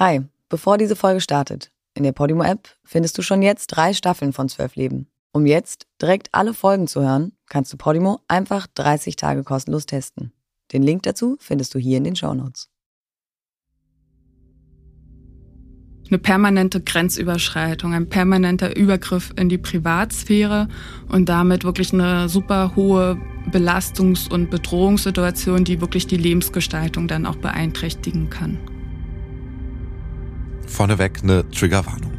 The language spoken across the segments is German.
Hi, bevor diese Folge startet, in der Podimo-App findest du schon jetzt drei Staffeln von Zwölf Leben. Um jetzt direkt alle Folgen zu hören, kannst du Podimo einfach 30 Tage kostenlos testen. Den Link dazu findest du hier in den Show Notes. Eine permanente Grenzüberschreitung, ein permanenter Übergriff in die Privatsphäre und damit wirklich eine super hohe Belastungs- und Bedrohungssituation, die wirklich die Lebensgestaltung dann auch beeinträchtigen kann. Vorneweg eine Triggerwarnung.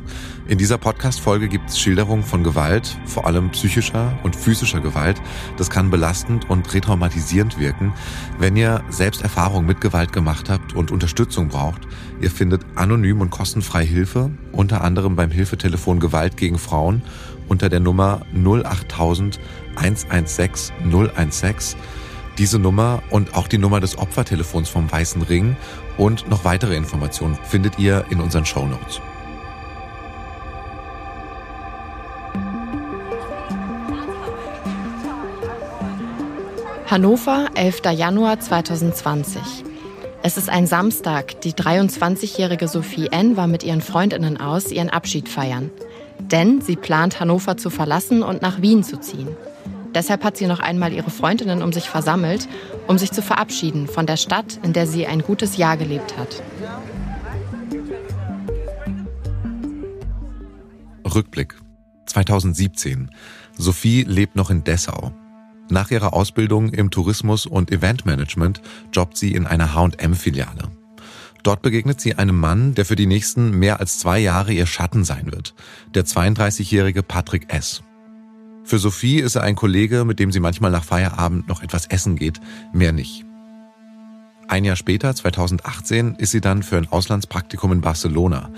In dieser Podcast-Folge gibt es Schilderungen von Gewalt, vor allem psychischer und physischer Gewalt. Das kann belastend und retraumatisierend wirken. Wenn ihr selbst Erfahrung mit Gewalt gemacht habt und Unterstützung braucht, ihr findet anonym und kostenfrei Hilfe, unter anderem beim Hilfetelefon Gewalt gegen Frauen unter der Nummer 08000 116 016. Diese Nummer und auch die Nummer des Opfertelefons vom Weißen Ring und noch weitere Informationen findet ihr in unseren Show Notes. Hannover, 11. Januar 2020. Es ist ein Samstag. Die 23-jährige Sophie N. war mit ihren Freundinnen aus ihren Abschied feiern. Denn sie plant, Hannover zu verlassen und nach Wien zu ziehen. Deshalb hat sie noch einmal ihre Freundinnen um sich versammelt, um sich zu verabschieden von der Stadt, in der sie ein gutes Jahr gelebt hat. Rückblick 2017. Sophie lebt noch in Dessau. Nach ihrer Ausbildung im Tourismus und Eventmanagement jobbt sie in einer H&M-Filiale. Dort begegnet sie einem Mann, der für die nächsten mehr als zwei Jahre ihr Schatten sein wird. Der 32-jährige Patrick S. Für Sophie ist er ein Kollege, mit dem sie manchmal nach Feierabend noch etwas essen geht, mehr nicht. Ein Jahr später, 2018, ist sie dann für ein Auslandspraktikum in Barcelona.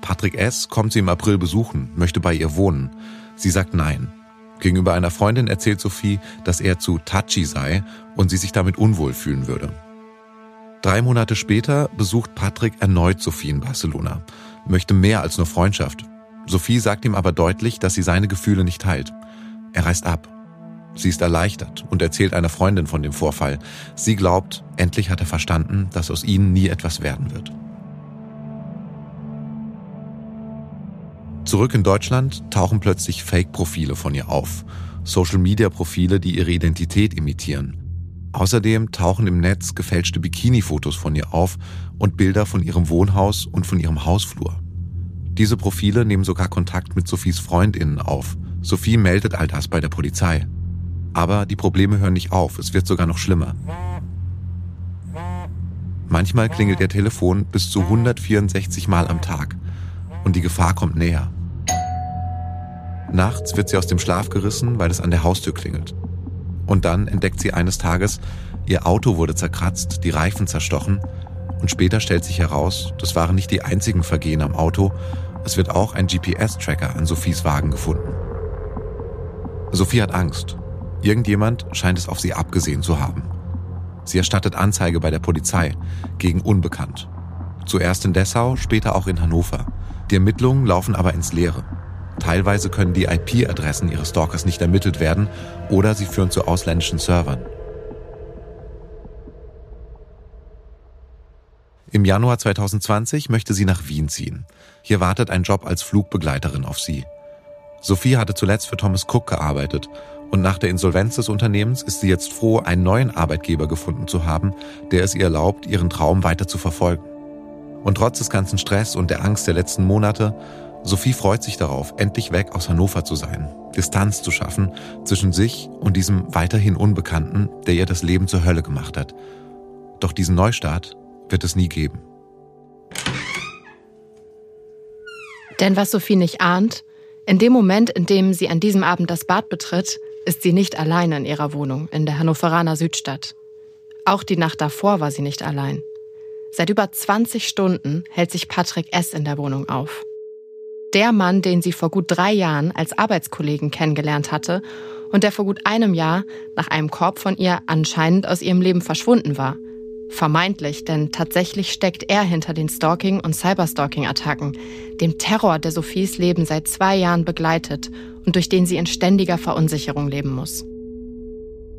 Patrick S. kommt sie im April besuchen, möchte bei ihr wohnen. Sie sagt nein. Gegenüber einer Freundin erzählt Sophie, dass er zu touchy sei und sie sich damit unwohl fühlen würde. Drei Monate später besucht Patrick erneut Sophie in Barcelona, möchte mehr als nur Freundschaft. Sophie sagt ihm aber deutlich, dass sie seine Gefühle nicht teilt. Er reist ab. Sie ist erleichtert und erzählt einer Freundin von dem Vorfall. Sie glaubt, endlich hat er verstanden, dass aus ihnen nie etwas werden wird. Zurück in Deutschland tauchen plötzlich Fake-Profile von ihr auf. Social-Media-Profile, die ihre Identität imitieren. Außerdem tauchen im Netz gefälschte Bikini-Fotos von ihr auf und Bilder von ihrem Wohnhaus und von ihrem Hausflur. Diese Profile nehmen sogar Kontakt mit Sophies Freundinnen auf. Sophie meldet all das bei der Polizei. Aber die Probleme hören nicht auf, es wird sogar noch schlimmer. Manchmal klingelt ihr Telefon bis zu 164 Mal am Tag und die Gefahr kommt näher. Nachts wird sie aus dem Schlaf gerissen, weil es an der Haustür klingelt. Und dann entdeckt sie eines Tages, ihr Auto wurde zerkratzt, die Reifen zerstochen und später stellt sich heraus, das waren nicht die einzigen Vergehen am Auto, es wird auch ein GPS-Tracker an Sophies Wagen gefunden. Sophie hat Angst. Irgendjemand scheint es auf sie abgesehen zu haben. Sie erstattet Anzeige bei der Polizei gegen Unbekannt. Zuerst in Dessau, später auch in Hannover. Die Ermittlungen laufen aber ins Leere. Teilweise können die IP-Adressen ihres Stalkers nicht ermittelt werden oder sie führen zu ausländischen Servern. Im Januar 2020 möchte sie nach Wien ziehen. Hier wartet ein Job als Flugbegleiterin auf sie. Sophie hatte zuletzt für Thomas Cook gearbeitet und nach der Insolvenz des Unternehmens ist sie jetzt froh, einen neuen Arbeitgeber gefunden zu haben, der es ihr erlaubt, ihren Traum weiter zu verfolgen. Und trotz des ganzen Stress und der Angst der letzten Monate Sophie freut sich darauf, endlich weg aus Hannover zu sein, Distanz zu schaffen zwischen sich und diesem weiterhin Unbekannten, der ihr das Leben zur Hölle gemacht hat. Doch diesen Neustart wird es nie geben. Denn was Sophie nicht ahnt, in dem Moment, in dem sie an diesem Abend das Bad betritt, ist sie nicht allein in ihrer Wohnung in der Hannoveraner Südstadt. Auch die Nacht davor war sie nicht allein. Seit über 20 Stunden hält sich Patrick S. in der Wohnung auf der Mann, den sie vor gut drei Jahren als Arbeitskollegen kennengelernt hatte und der vor gut einem Jahr nach einem Korb von ihr anscheinend aus ihrem Leben verschwunden war. Vermeintlich, denn tatsächlich steckt er hinter den Stalking- und Cyberstalking-Attacken, dem Terror, der Sophies Leben seit zwei Jahren begleitet und durch den sie in ständiger Verunsicherung leben muss.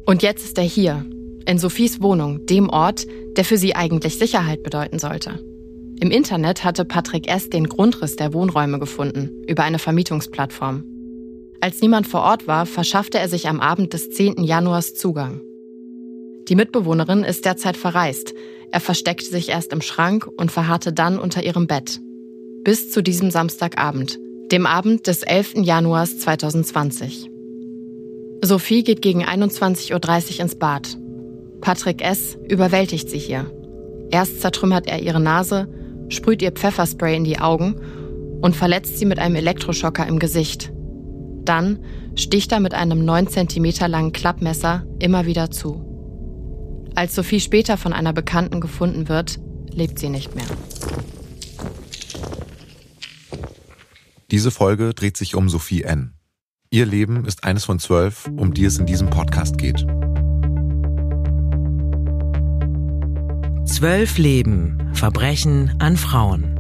Und jetzt ist er hier, in Sophies Wohnung, dem Ort, der für sie eigentlich Sicherheit bedeuten sollte. Im Internet hatte Patrick S. den Grundriss der Wohnräume gefunden, über eine Vermietungsplattform. Als niemand vor Ort war, verschaffte er sich am Abend des 10. Januars Zugang. Die Mitbewohnerin ist derzeit verreist. Er versteckte sich erst im Schrank und verharrte dann unter ihrem Bett. Bis zu diesem Samstagabend, dem Abend des 11. Januars 2020. Sophie geht gegen 21.30 Uhr ins Bad. Patrick S. überwältigt sie hier. Erst zertrümmert er ihre Nase, sprüht ihr Pfefferspray in die Augen und verletzt sie mit einem Elektroschocker im Gesicht. Dann sticht er mit einem 9 cm langen Klappmesser immer wieder zu. Als Sophie später von einer Bekannten gefunden wird, lebt sie nicht mehr. Diese Folge dreht sich um Sophie N. Ihr Leben ist eines von zwölf, um die es in diesem Podcast geht. Zwölf Leben, Verbrechen an Frauen.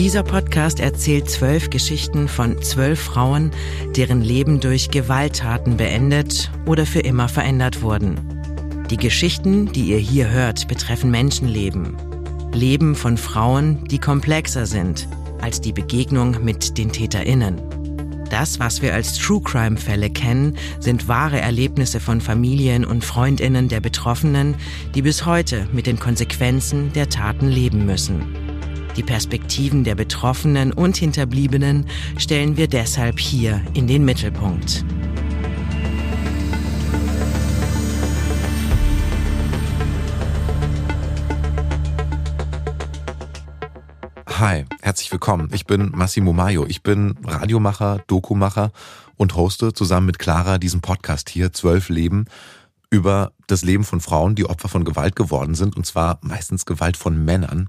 Dieser Podcast erzählt zwölf Geschichten von zwölf Frauen, deren Leben durch Gewalttaten beendet oder für immer verändert wurden. Die Geschichten, die ihr hier hört, betreffen Menschenleben. Leben von Frauen, die komplexer sind als die Begegnung mit den Täterinnen. Das, was wir als True Crime Fälle kennen, sind wahre Erlebnisse von Familien und Freundinnen der Betroffenen, die bis heute mit den Konsequenzen der Taten leben müssen. Die Perspektiven der Betroffenen und Hinterbliebenen stellen wir deshalb hier in den Mittelpunkt. Hi, herzlich willkommen. Ich bin Massimo Maio. Ich bin Radiomacher, Dokumacher und hoste zusammen mit Clara diesen Podcast hier, Zwölf Leben, über das Leben von Frauen, die Opfer von Gewalt geworden sind, und zwar meistens Gewalt von Männern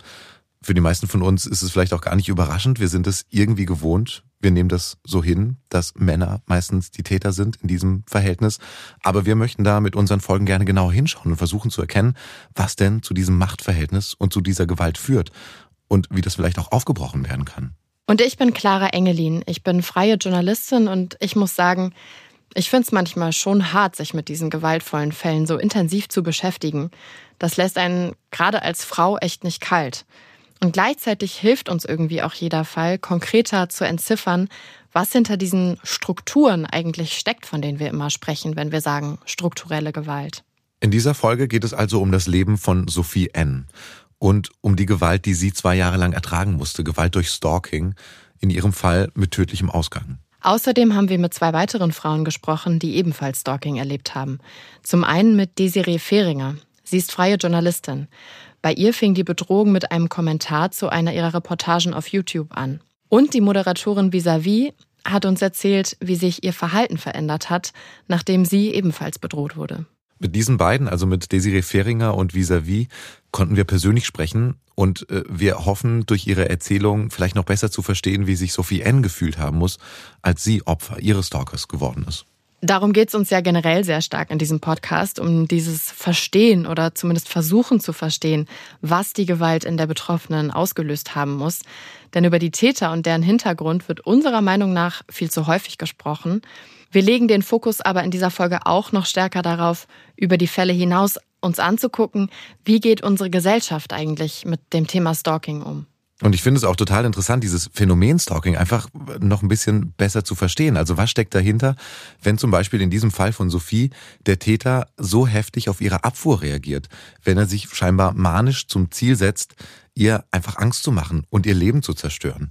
für die meisten von uns ist es vielleicht auch gar nicht überraschend. Wir sind es irgendwie gewohnt. Wir nehmen das so hin, dass Männer meistens die Täter sind in diesem Verhältnis. Aber wir möchten da mit unseren Folgen gerne genauer hinschauen und versuchen zu erkennen, was denn zu diesem Machtverhältnis und zu dieser Gewalt führt und wie das vielleicht auch aufgebrochen werden kann. Und ich bin Clara Engelin. Ich bin freie Journalistin und ich muss sagen, ich finde es manchmal schon hart, sich mit diesen gewaltvollen Fällen so intensiv zu beschäftigen. Das lässt einen gerade als Frau echt nicht kalt. Und gleichzeitig hilft uns irgendwie auch jeder Fall, konkreter zu entziffern, was hinter diesen Strukturen eigentlich steckt, von denen wir immer sprechen, wenn wir sagen strukturelle Gewalt. In dieser Folge geht es also um das Leben von Sophie N. und um die Gewalt, die sie zwei Jahre lang ertragen musste, Gewalt durch Stalking, in ihrem Fall mit tödlichem Ausgang. Außerdem haben wir mit zwei weiteren Frauen gesprochen, die ebenfalls Stalking erlebt haben. Zum einen mit Desiree Fehringer. Sie ist freie Journalistin. Bei ihr fing die Bedrohung mit einem Kommentar zu einer ihrer Reportagen auf YouTube an. Und die Moderatorin Visavi hat uns erzählt, wie sich ihr Verhalten verändert hat, nachdem sie ebenfalls bedroht wurde. Mit diesen beiden, also mit Desiree Fehringer und Visavi, konnten wir persönlich sprechen und äh, wir hoffen, durch ihre Erzählung vielleicht noch besser zu verstehen, wie sich Sophie N. gefühlt haben muss, als sie Opfer ihres Stalkers geworden ist. Darum geht es uns ja generell sehr stark in diesem Podcast, um dieses Verstehen oder zumindest Versuchen zu verstehen, was die Gewalt in der Betroffenen ausgelöst haben muss. Denn über die Täter und deren Hintergrund wird unserer Meinung nach viel zu häufig gesprochen. Wir legen den Fokus aber in dieser Folge auch noch stärker darauf, über die Fälle hinaus uns anzugucken, wie geht unsere Gesellschaft eigentlich mit dem Thema Stalking um. Und ich finde es auch total interessant, dieses Phänomen Stalking einfach noch ein bisschen besser zu verstehen. Also was steckt dahinter, wenn zum Beispiel in diesem Fall von Sophie der Täter so heftig auf ihre Abfuhr reagiert, wenn er sich scheinbar manisch zum Ziel setzt, ihr einfach Angst zu machen und ihr Leben zu zerstören.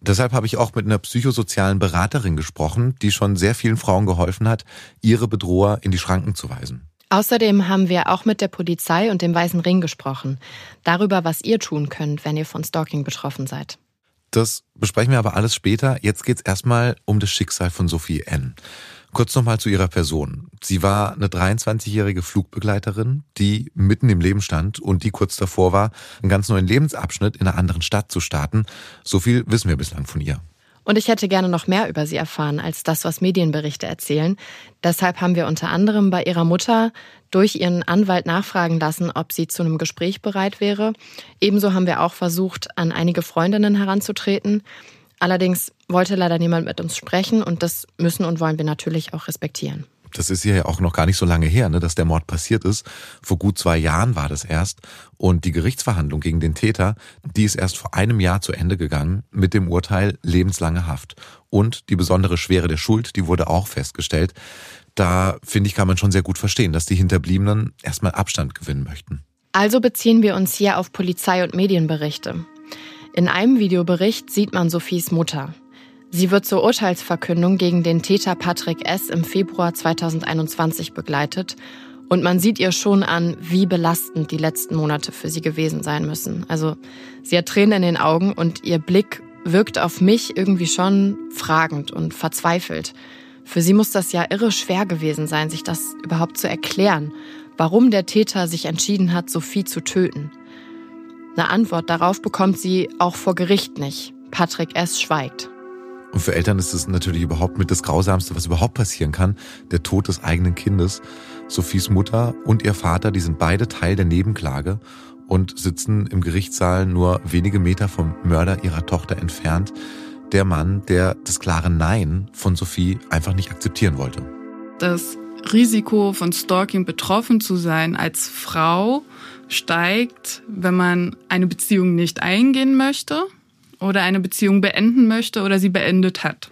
Deshalb habe ich auch mit einer psychosozialen Beraterin gesprochen, die schon sehr vielen Frauen geholfen hat, ihre Bedroher in die Schranken zu weisen. Außerdem haben wir auch mit der Polizei und dem Weißen Ring gesprochen. Darüber, was ihr tun könnt, wenn ihr von Stalking betroffen seid. Das besprechen wir aber alles später. Jetzt geht's erstmal um das Schicksal von Sophie N. Kurz nochmal zu ihrer Person. Sie war eine 23-jährige Flugbegleiterin, die mitten im Leben stand und die kurz davor war, einen ganz neuen Lebensabschnitt in einer anderen Stadt zu starten. So viel wissen wir bislang von ihr. Und ich hätte gerne noch mehr über sie erfahren als das, was Medienberichte erzählen. Deshalb haben wir unter anderem bei ihrer Mutter durch ihren Anwalt nachfragen lassen, ob sie zu einem Gespräch bereit wäre. Ebenso haben wir auch versucht, an einige Freundinnen heranzutreten. Allerdings wollte leider niemand mit uns sprechen und das müssen und wollen wir natürlich auch respektieren. Das ist ja auch noch gar nicht so lange her, ne, dass der Mord passiert ist. Vor gut zwei Jahren war das erst. Und die Gerichtsverhandlung gegen den Täter, die ist erst vor einem Jahr zu Ende gegangen mit dem Urteil lebenslange Haft. Und die besondere Schwere der Schuld, die wurde auch festgestellt. Da finde ich, kann man schon sehr gut verstehen, dass die Hinterbliebenen erstmal Abstand gewinnen möchten. Also beziehen wir uns hier auf Polizei- und Medienberichte. In einem Videobericht sieht man Sophies Mutter. Sie wird zur Urteilsverkündung gegen den Täter Patrick S. im Februar 2021 begleitet und man sieht ihr schon an, wie belastend die letzten Monate für sie gewesen sein müssen. Also sie hat Tränen in den Augen und ihr Blick wirkt auf mich irgendwie schon fragend und verzweifelt. Für sie muss das ja irre schwer gewesen sein, sich das überhaupt zu erklären, warum der Täter sich entschieden hat, Sophie zu töten. Eine Antwort darauf bekommt sie auch vor Gericht nicht. Patrick S. schweigt. Und für Eltern ist es natürlich überhaupt mit das Grausamste, was überhaupt passieren kann, der Tod des eigenen Kindes. Sophies Mutter und ihr Vater, die sind beide Teil der Nebenklage und sitzen im Gerichtssaal nur wenige Meter vom Mörder ihrer Tochter entfernt. Der Mann, der das klare Nein von Sophie einfach nicht akzeptieren wollte. Das Risiko von Stalking betroffen zu sein als Frau steigt, wenn man eine Beziehung nicht eingehen möchte oder eine Beziehung beenden möchte oder sie beendet hat.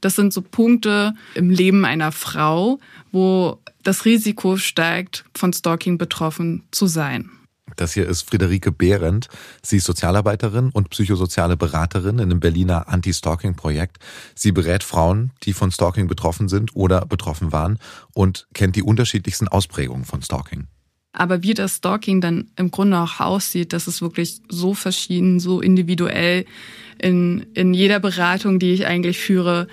Das sind so Punkte im Leben einer Frau, wo das Risiko steigt, von Stalking betroffen zu sein. Das hier ist Friederike Behrendt. Sie ist Sozialarbeiterin und psychosoziale Beraterin in einem Berliner Anti-Stalking-Projekt. Sie berät Frauen, die von Stalking betroffen sind oder betroffen waren und kennt die unterschiedlichsten Ausprägungen von Stalking. Aber wie das Stalking dann im Grunde auch aussieht, das ist wirklich so verschieden, so individuell. In, in jeder Beratung, die ich eigentlich führe,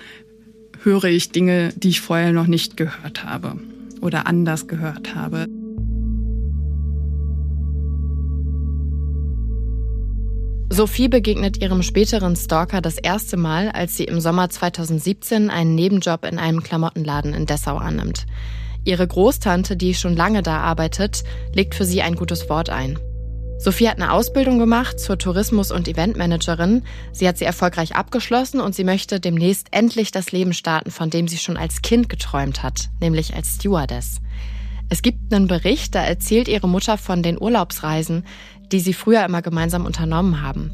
höre ich Dinge, die ich vorher noch nicht gehört habe oder anders gehört habe. Sophie begegnet ihrem späteren Stalker das erste Mal, als sie im Sommer 2017 einen Nebenjob in einem Klamottenladen in Dessau annimmt. Ihre Großtante, die schon lange da arbeitet, legt für sie ein gutes Wort ein. Sophie hat eine Ausbildung gemacht zur Tourismus- und Eventmanagerin. Sie hat sie erfolgreich abgeschlossen und sie möchte demnächst endlich das Leben starten, von dem sie schon als Kind geträumt hat, nämlich als Stewardess. Es gibt einen Bericht, da erzählt ihre Mutter von den Urlaubsreisen, die sie früher immer gemeinsam unternommen haben.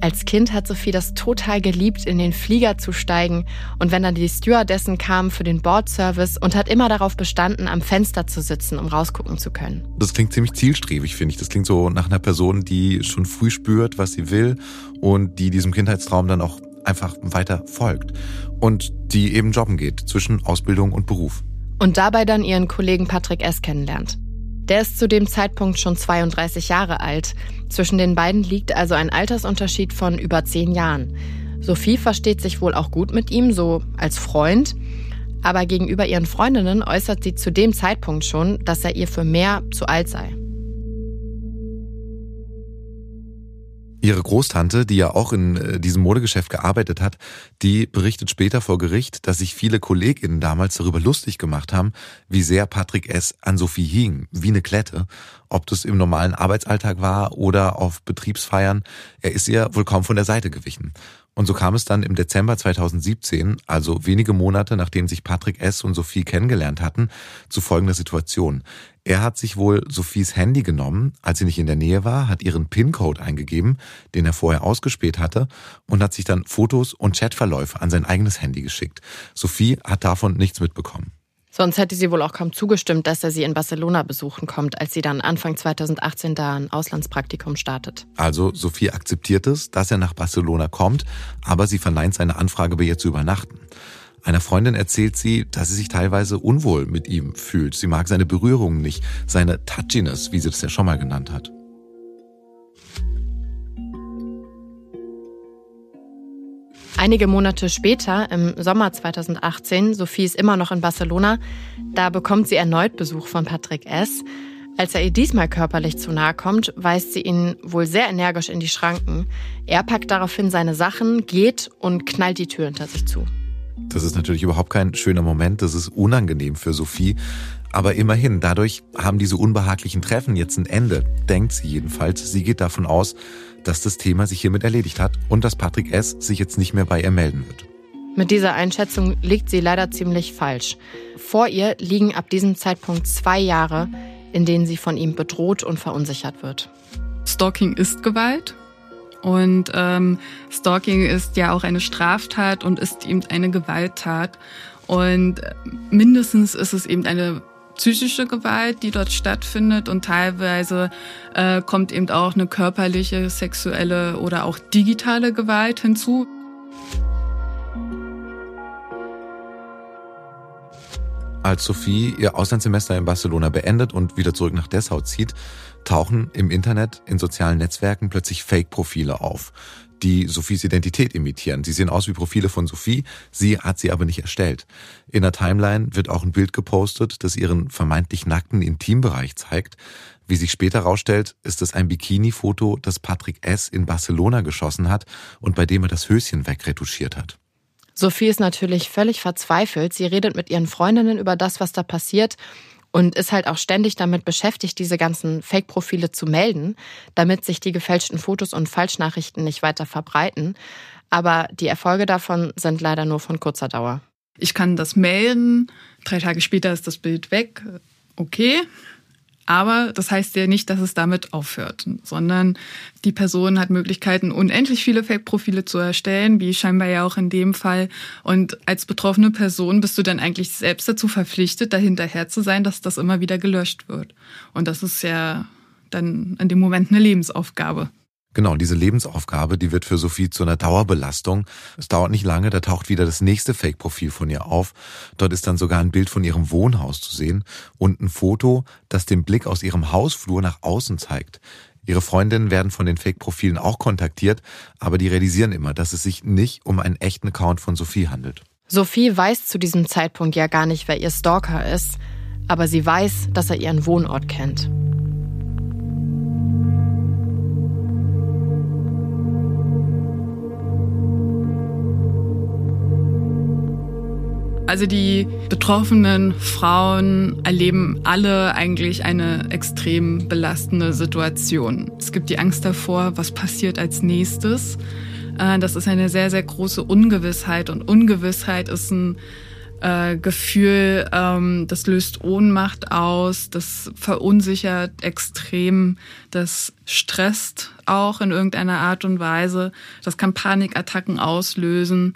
Als Kind hat Sophie das total geliebt, in den Flieger zu steigen und wenn dann die Stewardessen kamen für den Bordservice und hat immer darauf bestanden, am Fenster zu sitzen, um rausgucken zu können. Das klingt ziemlich zielstrebig, finde ich. Das klingt so nach einer Person, die schon früh spürt, was sie will und die diesem Kindheitstraum dann auch einfach weiter folgt und die eben jobben geht zwischen Ausbildung und Beruf. Und dabei dann ihren Kollegen Patrick S. kennenlernt. Der ist zu dem Zeitpunkt schon 32 Jahre alt. Zwischen den beiden liegt also ein Altersunterschied von über zehn Jahren. Sophie versteht sich wohl auch gut mit ihm, so als Freund. Aber gegenüber ihren Freundinnen äußert sie zu dem Zeitpunkt schon, dass er ihr für mehr zu alt sei. Ihre Großtante, die ja auch in äh, diesem Modegeschäft gearbeitet hat, die berichtet später vor Gericht, dass sich viele KollegInnen damals darüber lustig gemacht haben, wie sehr Patrick S. an Sophie hing, wie eine Klette. Ob das im normalen Arbeitsalltag war oder auf Betriebsfeiern, er ist ihr wohl kaum von der Seite gewichen. Und so kam es dann im Dezember 2017, also wenige Monate nachdem sich Patrick S. und Sophie kennengelernt hatten, zu folgender Situation. Er hat sich wohl Sophies Handy genommen, als sie nicht in der Nähe war, hat ihren PIN-Code eingegeben, den er vorher ausgespäht hatte, und hat sich dann Fotos und Chatverläufe an sein eigenes Handy geschickt. Sophie hat davon nichts mitbekommen. Sonst hätte sie wohl auch kaum zugestimmt, dass er sie in Barcelona besuchen kommt, als sie dann Anfang 2018 da ein Auslandspraktikum startet. Also Sophie akzeptiert es, dass er nach Barcelona kommt, aber sie verneint seine Anfrage, bei ihr zu übernachten. Einer Freundin erzählt sie, dass sie sich teilweise unwohl mit ihm fühlt. Sie mag seine Berührungen nicht, seine Touchiness, wie sie das ja schon mal genannt hat. Einige Monate später, im Sommer 2018, Sophie ist immer noch in Barcelona, da bekommt sie erneut Besuch von Patrick S. Als er ihr diesmal körperlich zu nahe kommt, weist sie ihn wohl sehr energisch in die Schranken. Er packt daraufhin seine Sachen, geht und knallt die Tür hinter sich zu. Das ist natürlich überhaupt kein schöner Moment, das ist unangenehm für Sophie. Aber immerhin, dadurch haben diese unbehaglichen Treffen jetzt ein Ende, denkt sie jedenfalls. Sie geht davon aus, dass das Thema sich hiermit erledigt hat und dass Patrick S. sich jetzt nicht mehr bei ihr melden wird. Mit dieser Einschätzung liegt sie leider ziemlich falsch. Vor ihr liegen ab diesem Zeitpunkt zwei Jahre, in denen sie von ihm bedroht und verunsichert wird. Stalking ist Gewalt. Und ähm, Stalking ist ja auch eine Straftat und ist eben eine Gewalttat. Und mindestens ist es eben eine psychische Gewalt, die dort stattfindet und teilweise äh, kommt eben auch eine körperliche, sexuelle oder auch digitale Gewalt hinzu. Als Sophie ihr Auslandssemester in Barcelona beendet und wieder zurück nach Dessau zieht, tauchen im Internet, in sozialen Netzwerken plötzlich Fake-Profile auf, die Sophies Identität imitieren. Sie sehen aus wie Profile von Sophie, sie hat sie aber nicht erstellt. In der Timeline wird auch ein Bild gepostet, das ihren vermeintlich nackten Intimbereich zeigt. Wie sich später herausstellt, ist es ein Bikini-Foto, das Patrick S. in Barcelona geschossen hat und bei dem er das Höschen wegretuschiert hat. Sophie ist natürlich völlig verzweifelt. Sie redet mit ihren Freundinnen über das, was da passiert und ist halt auch ständig damit beschäftigt, diese ganzen Fake-Profile zu melden, damit sich die gefälschten Fotos und Falschnachrichten nicht weiter verbreiten. Aber die Erfolge davon sind leider nur von kurzer Dauer. Ich kann das melden, drei Tage später ist das Bild weg. Okay, aber das heißt ja nicht, dass es damit aufhört, sondern die Person hat Möglichkeiten, unendlich viele Fake-Profile zu erstellen, wie scheinbar ja auch in dem Fall. Und als betroffene Person bist du dann eigentlich selbst dazu verpflichtet, dahinterher zu sein, dass das immer wieder gelöscht wird. Und das ist ja dann in dem Moment eine Lebensaufgabe. Genau, diese Lebensaufgabe, die wird für Sophie zu einer Dauerbelastung. Es dauert nicht lange, da taucht wieder das nächste Fake-Profil von ihr auf. Dort ist dann sogar ein Bild von ihrem Wohnhaus zu sehen und ein Foto, das den Blick aus ihrem Hausflur nach außen zeigt. Ihre Freundinnen werden von den Fake-Profilen auch kontaktiert, aber die realisieren immer, dass es sich nicht um einen echten Account von Sophie handelt. Sophie weiß zu diesem Zeitpunkt ja gar nicht, wer ihr Stalker ist, aber sie weiß, dass er ihren Wohnort kennt. Also die betroffenen Frauen erleben alle eigentlich eine extrem belastende Situation. Es gibt die Angst davor, was passiert als nächstes. Äh, das ist eine sehr, sehr große Ungewissheit und Ungewissheit ist ein äh, Gefühl, ähm, das löst Ohnmacht aus, das verunsichert extrem, das stresst auch in irgendeiner Art und Weise, das kann Panikattacken auslösen.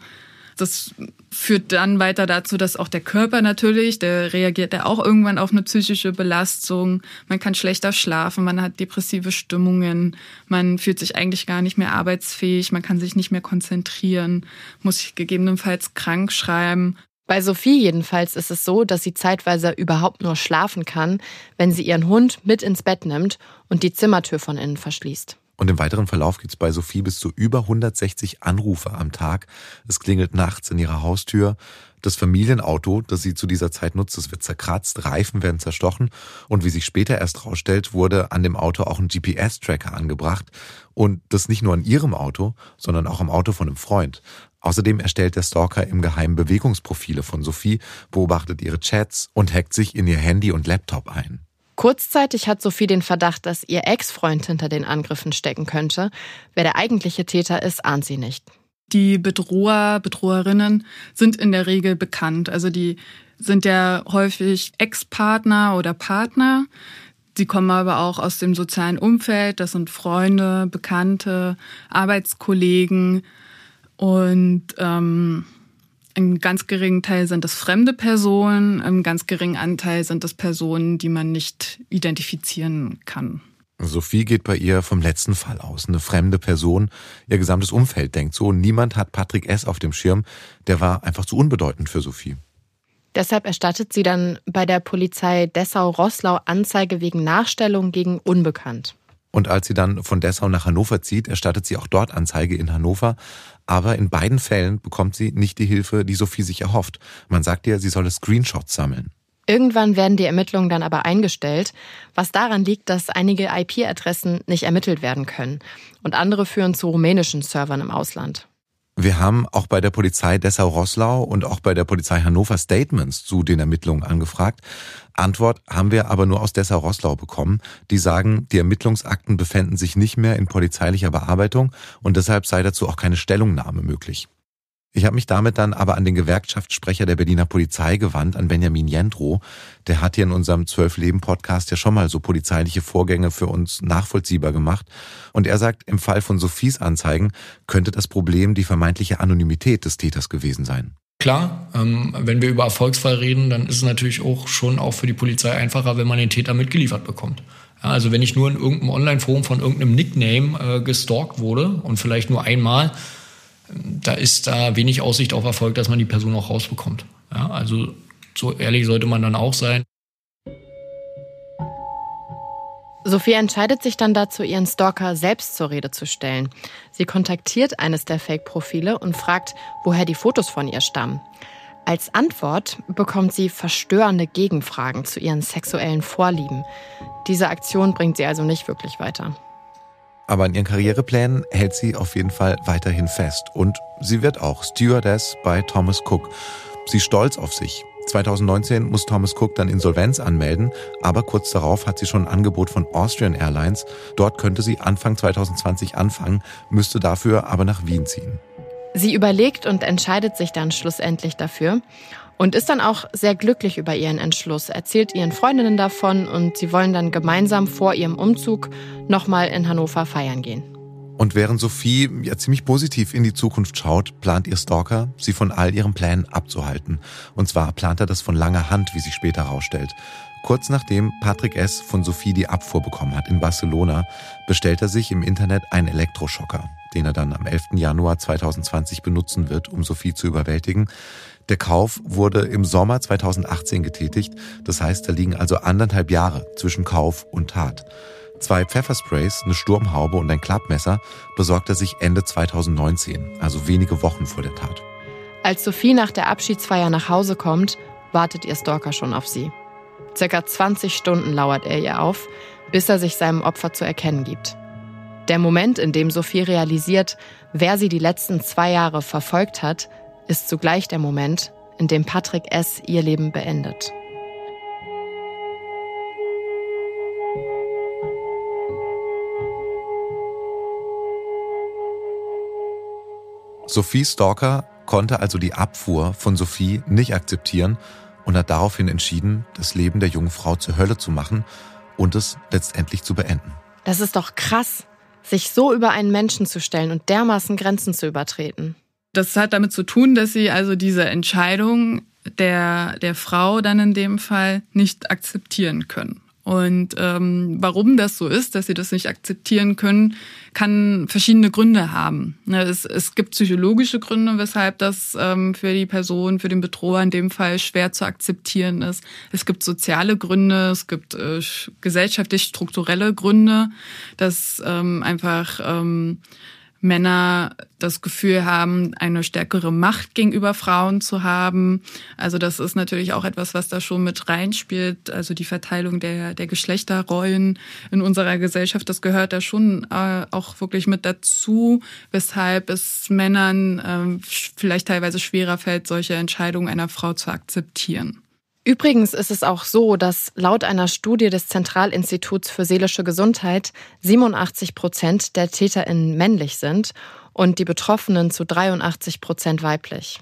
Das führt dann weiter dazu, dass auch der Körper natürlich, der reagiert ja auch irgendwann auf eine psychische Belastung. Man kann schlechter schlafen, man hat depressive Stimmungen, man fühlt sich eigentlich gar nicht mehr arbeitsfähig, man kann sich nicht mehr konzentrieren, muss sich gegebenenfalls krank schreiben. Bei Sophie jedenfalls ist es so, dass sie zeitweise überhaupt nur schlafen kann, wenn sie ihren Hund mit ins Bett nimmt und die Zimmertür von innen verschließt. Und im weiteren Verlauf gibt es bei Sophie bis zu über 160 Anrufe am Tag. Es klingelt nachts in ihrer Haustür. Das Familienauto, das sie zu dieser Zeit nutzt, das wird zerkratzt, Reifen werden zerstochen und wie sich später erst rausstellt, wurde an dem Auto auch ein GPS-Tracker angebracht und das nicht nur an ihrem Auto, sondern auch am Auto von einem Freund. Außerdem erstellt der Stalker im Geheimen Bewegungsprofile von Sophie, beobachtet ihre Chats und hackt sich in ihr Handy und Laptop ein. Kurzzeitig hat Sophie den Verdacht, dass ihr Ex-Freund hinter den Angriffen stecken könnte. Wer der eigentliche Täter ist, ahnt sie nicht. Die Bedroher, Bedroherinnen sind in der Regel bekannt. Also die sind ja häufig Ex-Partner oder Partner. Sie kommen aber auch aus dem sozialen Umfeld. Das sind Freunde, Bekannte, Arbeitskollegen. Und ähm, im ganz geringen Teil sind es fremde Personen, im ganz geringen Anteil sind es Personen, die man nicht identifizieren kann. Sophie geht bei ihr vom letzten Fall aus. Eine fremde Person, ihr gesamtes Umfeld denkt so, niemand hat Patrick S. auf dem Schirm, der war einfach zu unbedeutend für Sophie. Deshalb erstattet sie dann bei der Polizei Dessau-Rosslau Anzeige wegen Nachstellung gegen Unbekannt. Und als sie dann von Dessau nach Hannover zieht, erstattet sie auch dort Anzeige in Hannover. Aber in beiden Fällen bekommt sie nicht die Hilfe, die Sophie sich erhofft. Man sagt ihr, sie solle Screenshots sammeln. Irgendwann werden die Ermittlungen dann aber eingestellt, was daran liegt, dass einige IP-Adressen nicht ermittelt werden können und andere führen zu rumänischen Servern im Ausland. Wir haben auch bei der Polizei Dessau-Rosslau und auch bei der Polizei Hannover Statements zu den Ermittlungen angefragt. Antwort haben wir aber nur aus Dessau-Rosslau bekommen. Die sagen, die Ermittlungsakten befänden sich nicht mehr in polizeilicher Bearbeitung und deshalb sei dazu auch keine Stellungnahme möglich. Ich habe mich damit dann aber an den Gewerkschaftssprecher der Berliner Polizei gewandt, an Benjamin Jendro. Der hat hier in unserem Zwölf-Leben-Podcast ja schon mal so polizeiliche Vorgänge für uns nachvollziehbar gemacht. Und er sagt, im Fall von Sophies Anzeigen könnte das Problem die vermeintliche Anonymität des Täters gewesen sein. Klar, ähm, wenn wir über Erfolgsfall reden, dann ist es natürlich auch schon auch für die Polizei einfacher, wenn man den Täter mitgeliefert bekommt. Ja, also wenn ich nur in irgendeinem Online-Forum von irgendeinem Nickname äh, gestalkt wurde und vielleicht nur einmal, da ist da wenig Aussicht auf Erfolg, dass man die Person auch rausbekommt. Ja, also so ehrlich sollte man dann auch sein. Sophie entscheidet sich dann dazu, ihren Stalker selbst zur Rede zu stellen. Sie kontaktiert eines der Fake-Profile und fragt, woher die Fotos von ihr stammen. Als Antwort bekommt sie verstörende Gegenfragen zu ihren sexuellen Vorlieben. Diese Aktion bringt sie also nicht wirklich weiter. Aber an ihren Karriereplänen hält sie auf jeden Fall weiterhin fest. Und sie wird auch Stewardess bei Thomas Cook. Sie ist stolz auf sich. 2019 muss Thomas Cook dann Insolvenz anmelden, aber kurz darauf hat sie schon ein Angebot von Austrian Airlines. Dort könnte sie Anfang 2020 anfangen, müsste dafür aber nach Wien ziehen. Sie überlegt und entscheidet sich dann schlussendlich dafür und ist dann auch sehr glücklich über ihren Entschluss, erzählt ihren Freundinnen davon und sie wollen dann gemeinsam vor ihrem Umzug nochmal in Hannover feiern gehen. Und während Sophie ja ziemlich positiv in die Zukunft schaut, plant ihr Stalker, sie von all ihren Plänen abzuhalten. Und zwar plant er das von langer Hand, wie sich später herausstellt. Kurz nachdem Patrick S. von Sophie die Abfuhr bekommen hat in Barcelona, bestellt er sich im Internet einen Elektroschocker, den er dann am 11. Januar 2020 benutzen wird, um Sophie zu überwältigen. Der Kauf wurde im Sommer 2018 getätigt, das heißt, da liegen also anderthalb Jahre zwischen Kauf und Tat. Zwei Pfeffersprays, eine Sturmhaube und ein Klappmesser besorgt er sich Ende 2019, also wenige Wochen vor der Tat. Als Sophie nach der Abschiedsfeier nach Hause kommt, wartet ihr Stalker schon auf sie. Circa 20 Stunden lauert er ihr auf, bis er sich seinem Opfer zu erkennen gibt. Der Moment, in dem Sophie realisiert, wer sie die letzten zwei Jahre verfolgt hat, ist zugleich der Moment, in dem Patrick S. ihr Leben beendet. Sophie Stalker konnte also die Abfuhr von Sophie nicht akzeptieren und hat daraufhin entschieden, das Leben der jungen Frau zur Hölle zu machen und es letztendlich zu beenden. Das ist doch krass, sich so über einen Menschen zu stellen und dermaßen Grenzen zu übertreten. Das hat damit zu tun, dass sie also diese Entscheidung der, der Frau dann in dem Fall nicht akzeptieren können. Und ähm, warum das so ist, dass sie das nicht akzeptieren können, kann verschiedene Gründe haben. Ne, es, es gibt psychologische Gründe, weshalb das ähm, für die Person, für den Bedroher in dem Fall schwer zu akzeptieren ist. Es gibt soziale Gründe, es gibt äh, gesellschaftlich strukturelle Gründe, dass ähm, einfach ähm, Männer das Gefühl haben, eine stärkere Macht gegenüber Frauen zu haben. Also das ist natürlich auch etwas, was da schon mit reinspielt. Also die Verteilung der, der Geschlechterrollen in unserer Gesellschaft, das gehört da schon äh, auch wirklich mit dazu, weshalb es Männern äh, vielleicht teilweise schwerer fällt, solche Entscheidungen einer Frau zu akzeptieren. Übrigens ist es auch so, dass laut einer Studie des Zentralinstituts für seelische Gesundheit 87 Prozent der TäterInnen männlich sind und die Betroffenen zu 83 Prozent weiblich.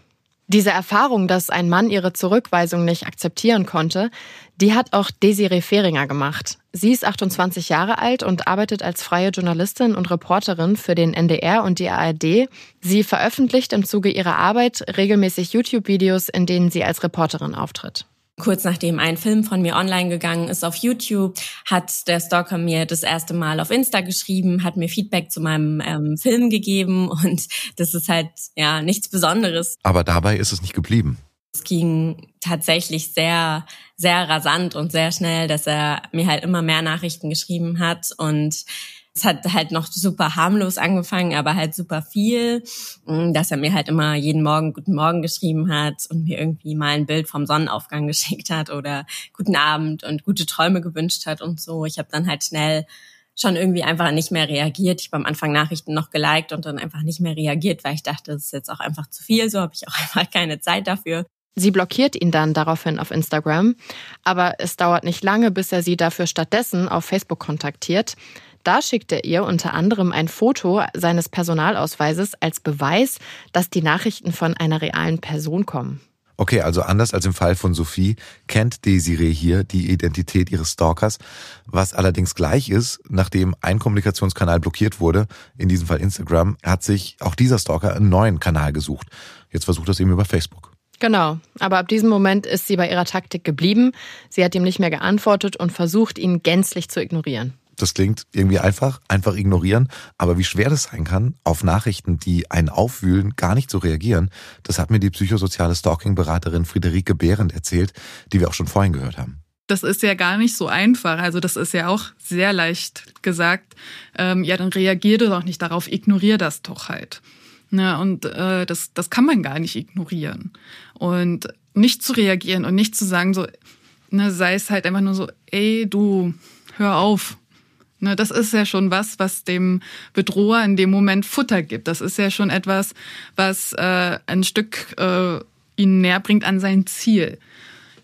Diese Erfahrung, dass ein Mann ihre Zurückweisung nicht akzeptieren konnte, die hat auch Desiree Fehringer gemacht. Sie ist 28 Jahre alt und arbeitet als freie Journalistin und Reporterin für den NDR und die ARD. Sie veröffentlicht im Zuge ihrer Arbeit regelmäßig YouTube-Videos, in denen sie als Reporterin auftritt. Kurz nachdem ein Film von mir online gegangen ist auf YouTube, hat der Stalker mir das erste Mal auf Insta geschrieben, hat mir Feedback zu meinem ähm, Film gegeben und das ist halt ja nichts Besonderes. Aber dabei ist es nicht geblieben. Es ging tatsächlich sehr, sehr rasant und sehr schnell, dass er mir halt immer mehr Nachrichten geschrieben hat und es hat halt noch super harmlos angefangen, aber halt super viel, mm, dass er mir halt immer jeden Morgen Guten Morgen geschrieben hat und mir irgendwie mal ein Bild vom Sonnenaufgang geschickt hat oder Guten Abend und gute Träume gewünscht hat und so. Ich habe dann halt schnell schon irgendwie einfach nicht mehr reagiert. Ich habe am Anfang Nachrichten noch geliked und dann einfach nicht mehr reagiert, weil ich dachte, das ist jetzt auch einfach zu viel, so habe ich auch einfach keine Zeit dafür. Sie blockiert ihn dann daraufhin auf Instagram, aber es dauert nicht lange, bis er sie dafür stattdessen auf Facebook kontaktiert. Da schickt er ihr unter anderem ein Foto seines Personalausweises als Beweis, dass die Nachrichten von einer realen Person kommen. Okay, also anders als im Fall von Sophie kennt Desiree hier die Identität ihres Stalkers, was allerdings gleich ist, nachdem ein Kommunikationskanal blockiert wurde, in diesem Fall Instagram, hat sich auch dieser Stalker einen neuen Kanal gesucht. Jetzt versucht er es eben über Facebook. Genau, aber ab diesem Moment ist sie bei ihrer Taktik geblieben. Sie hat ihm nicht mehr geantwortet und versucht, ihn gänzlich zu ignorieren. Das klingt irgendwie einfach, einfach ignorieren. Aber wie schwer das sein kann, auf Nachrichten, die einen aufwühlen, gar nicht zu reagieren, das hat mir die psychosoziale Stalking-Beraterin Friederike Behrendt erzählt, die wir auch schon vorhin gehört haben. Das ist ja gar nicht so einfach. Also das ist ja auch sehr leicht gesagt. Ähm, ja, dann reagier doch nicht darauf, ignorier das doch halt. Ne, und äh, das, das kann man gar nicht ignorieren. Und nicht zu reagieren und nicht zu sagen, so, ne, sei es halt einfach nur so, ey, du, hör auf. Ne, das ist ja schon was, was dem Bedroher in dem Moment Futter gibt. Das ist ja schon etwas, was äh, ein Stück äh, ihn näher bringt an sein Ziel.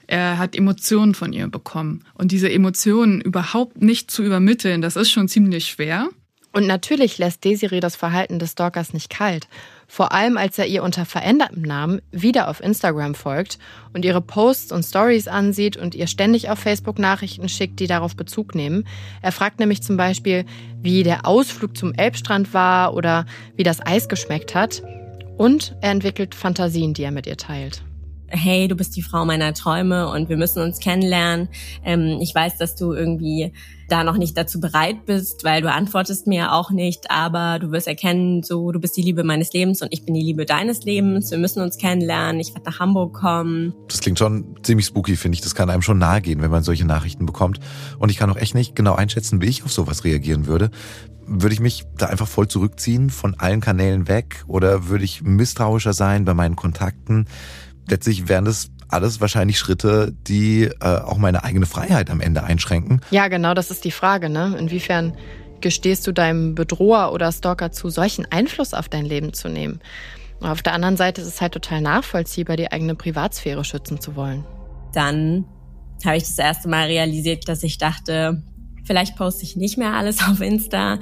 Er hat Emotionen von ihr bekommen. Und diese Emotionen überhaupt nicht zu übermitteln, das ist schon ziemlich schwer. Und natürlich lässt Desiree das Verhalten des Stalkers nicht kalt. Vor allem, als er ihr unter verändertem Namen wieder auf Instagram folgt und ihre Posts und Stories ansieht und ihr ständig auf Facebook Nachrichten schickt, die darauf Bezug nehmen. Er fragt nämlich zum Beispiel, wie der Ausflug zum Elbstrand war oder wie das Eis geschmeckt hat. Und er entwickelt Fantasien, die er mit ihr teilt hey, du bist die Frau meiner Träume und wir müssen uns kennenlernen. Ähm, ich weiß, dass du irgendwie da noch nicht dazu bereit bist, weil du antwortest mir auch nicht, aber du wirst erkennen, so, du bist die Liebe meines Lebens und ich bin die Liebe deines Lebens. Wir müssen uns kennenlernen. Ich werde nach Hamburg kommen. Das klingt schon ziemlich spooky, finde ich. Das kann einem schon nahe gehen, wenn man solche Nachrichten bekommt. Und ich kann auch echt nicht genau einschätzen, wie ich auf sowas reagieren würde. Würde ich mich da einfach voll zurückziehen, von allen Kanälen weg? Oder würde ich misstrauischer sein bei meinen Kontakten? Letztlich wären das alles wahrscheinlich Schritte, die äh, auch meine eigene Freiheit am Ende einschränken. Ja, genau, das ist die Frage. Ne? Inwiefern gestehst du deinem Bedroher oder Stalker zu, solchen Einfluss auf dein Leben zu nehmen? auf der anderen Seite ist es halt total nachvollziehbar, die eigene Privatsphäre schützen zu wollen. Dann habe ich das erste Mal realisiert, dass ich dachte, vielleicht poste ich nicht mehr alles auf Insta.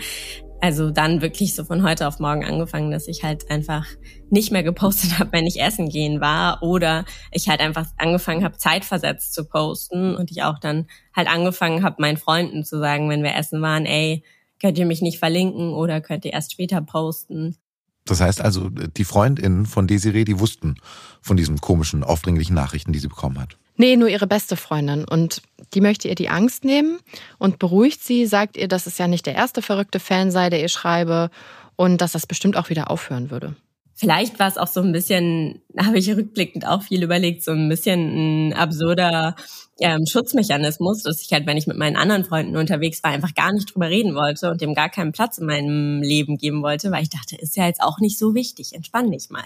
Also dann wirklich so von heute auf morgen angefangen, dass ich halt einfach nicht mehr gepostet habe, wenn ich essen gehen war oder ich halt einfach angefangen habe, zeitversetzt zu posten und ich auch dann halt angefangen habe, meinen Freunden zu sagen, wenn wir essen waren, ey, könnt ihr mich nicht verlinken oder könnt ihr erst später posten. Das heißt also, die Freundinnen von Desiree, die wussten von diesen komischen, aufdringlichen Nachrichten, die sie bekommen hat. Nee, nur ihre beste Freundin. Und die möchte ihr die Angst nehmen und beruhigt sie, sagt ihr, dass es ja nicht der erste verrückte Fan sei, der ihr schreibe und dass das bestimmt auch wieder aufhören würde. Vielleicht war es auch so ein bisschen, habe ich rückblickend auch viel überlegt, so ein bisschen ein absurder ähm, Schutzmechanismus, dass ich halt, wenn ich mit meinen anderen Freunden unterwegs war, einfach gar nicht drüber reden wollte und dem gar keinen Platz in meinem Leben geben wollte, weil ich dachte, ist ja jetzt auch nicht so wichtig, entspann dich mal.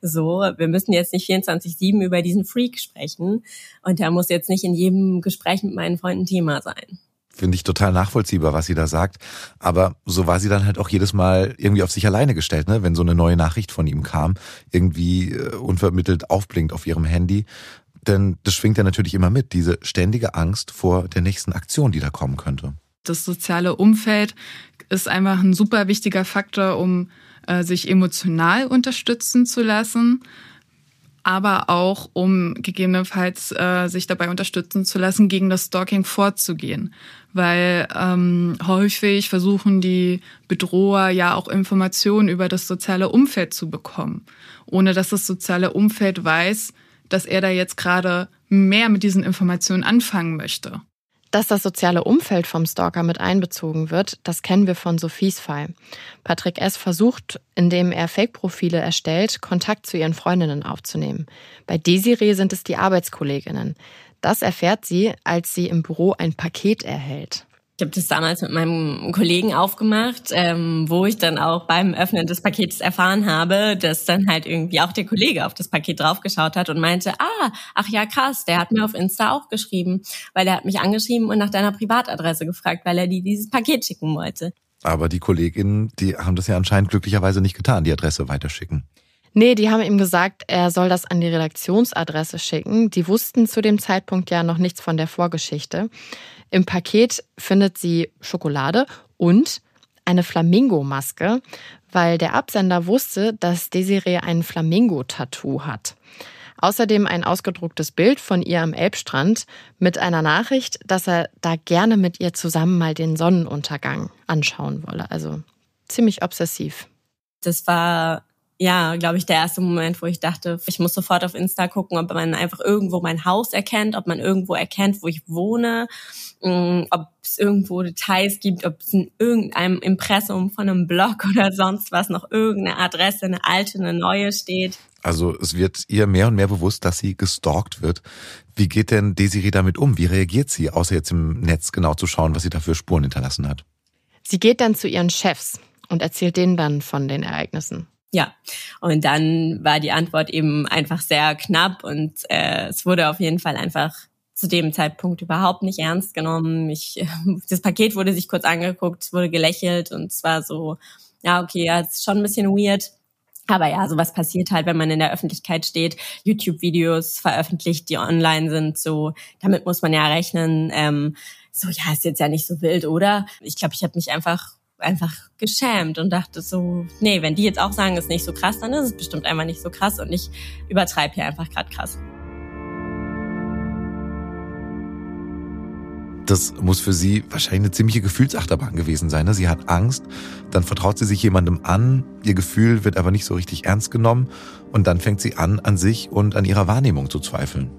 So, wir müssen jetzt nicht 24-7 über diesen Freak sprechen und der muss jetzt nicht in jedem Gespräch mit meinen Freunden Thema sein finde ich total nachvollziehbar, was sie da sagt. Aber so war sie dann halt auch jedes Mal irgendwie auf sich alleine gestellt, ne? wenn so eine neue Nachricht von ihm kam, irgendwie äh, unvermittelt aufblinkt auf ihrem Handy. Denn das schwingt ja natürlich immer mit, diese ständige Angst vor der nächsten Aktion, die da kommen könnte. Das soziale Umfeld ist einfach ein super wichtiger Faktor, um äh, sich emotional unterstützen zu lassen aber auch um gegebenenfalls äh, sich dabei unterstützen zu lassen, gegen das Stalking vorzugehen. Weil ähm, häufig versuchen die Bedroher ja auch Informationen über das soziale Umfeld zu bekommen, ohne dass das soziale Umfeld weiß, dass er da jetzt gerade mehr mit diesen Informationen anfangen möchte. Dass das soziale Umfeld vom Stalker mit einbezogen wird, das kennen wir von Sophies Fall. Patrick S. versucht, indem er Fake-Profile erstellt, Kontakt zu ihren Freundinnen aufzunehmen. Bei Desiree sind es die Arbeitskolleginnen. Das erfährt sie, als sie im Büro ein Paket erhält. Ich habe das damals mit meinem Kollegen aufgemacht, ähm, wo ich dann auch beim Öffnen des Pakets erfahren habe, dass dann halt irgendwie auch der Kollege auf das Paket draufgeschaut hat und meinte, ah, ach ja, krass, der hat mir auf Insta auch geschrieben, weil er hat mich angeschrieben und nach deiner Privatadresse gefragt, weil er dir dieses Paket schicken wollte. Aber die Kolleginnen, die haben das ja anscheinend glücklicherweise nicht getan, die Adresse weiterschicken. Nee, die haben ihm gesagt, er soll das an die Redaktionsadresse schicken. Die wussten zu dem Zeitpunkt ja noch nichts von der Vorgeschichte. Im Paket findet sie Schokolade und eine Flamingo-Maske, weil der Absender wusste, dass Desiree ein Flamingo-Tattoo hat. Außerdem ein ausgedrucktes Bild von ihr am Elbstrand mit einer Nachricht, dass er da gerne mit ihr zusammen mal den Sonnenuntergang anschauen wolle. Also ziemlich obsessiv. Das war ja, glaube ich, der erste Moment, wo ich dachte, ich muss sofort auf Insta gucken, ob man einfach irgendwo mein Haus erkennt, ob man irgendwo erkennt, wo ich wohne, mm, ob es irgendwo Details gibt, ob es in irgendeinem Impressum von einem Blog oder sonst was noch irgendeine Adresse, eine alte, eine neue steht. Also es wird ihr mehr und mehr bewusst, dass sie gestalkt wird. Wie geht denn Desiree damit um? Wie reagiert sie, außer jetzt im Netz genau zu schauen, was sie da für Spuren hinterlassen hat? Sie geht dann zu ihren Chefs und erzählt denen dann von den Ereignissen. Ja, und dann war die Antwort eben einfach sehr knapp und äh, es wurde auf jeden Fall einfach zu dem Zeitpunkt überhaupt nicht ernst genommen. Ich, das Paket wurde sich kurz angeguckt, wurde gelächelt und es war so, ja, okay, ja, es ist schon ein bisschen weird. Aber ja, sowas passiert halt, wenn man in der Öffentlichkeit steht, YouTube-Videos veröffentlicht, die online sind. So, damit muss man ja rechnen. Ähm, so, ja, ist jetzt ja nicht so wild, oder? Ich glaube, ich habe mich einfach einfach geschämt und dachte so, nee, wenn die jetzt auch sagen, ist nicht so krass, dann ist es bestimmt einfach nicht so krass und ich übertreibe hier einfach gerade krass. Das muss für sie wahrscheinlich eine ziemliche Gefühlsachterbahn gewesen sein. Ne? Sie hat Angst, dann vertraut sie sich jemandem an, ihr Gefühl wird aber nicht so richtig ernst genommen und dann fängt sie an, an sich und an ihrer Wahrnehmung zu zweifeln.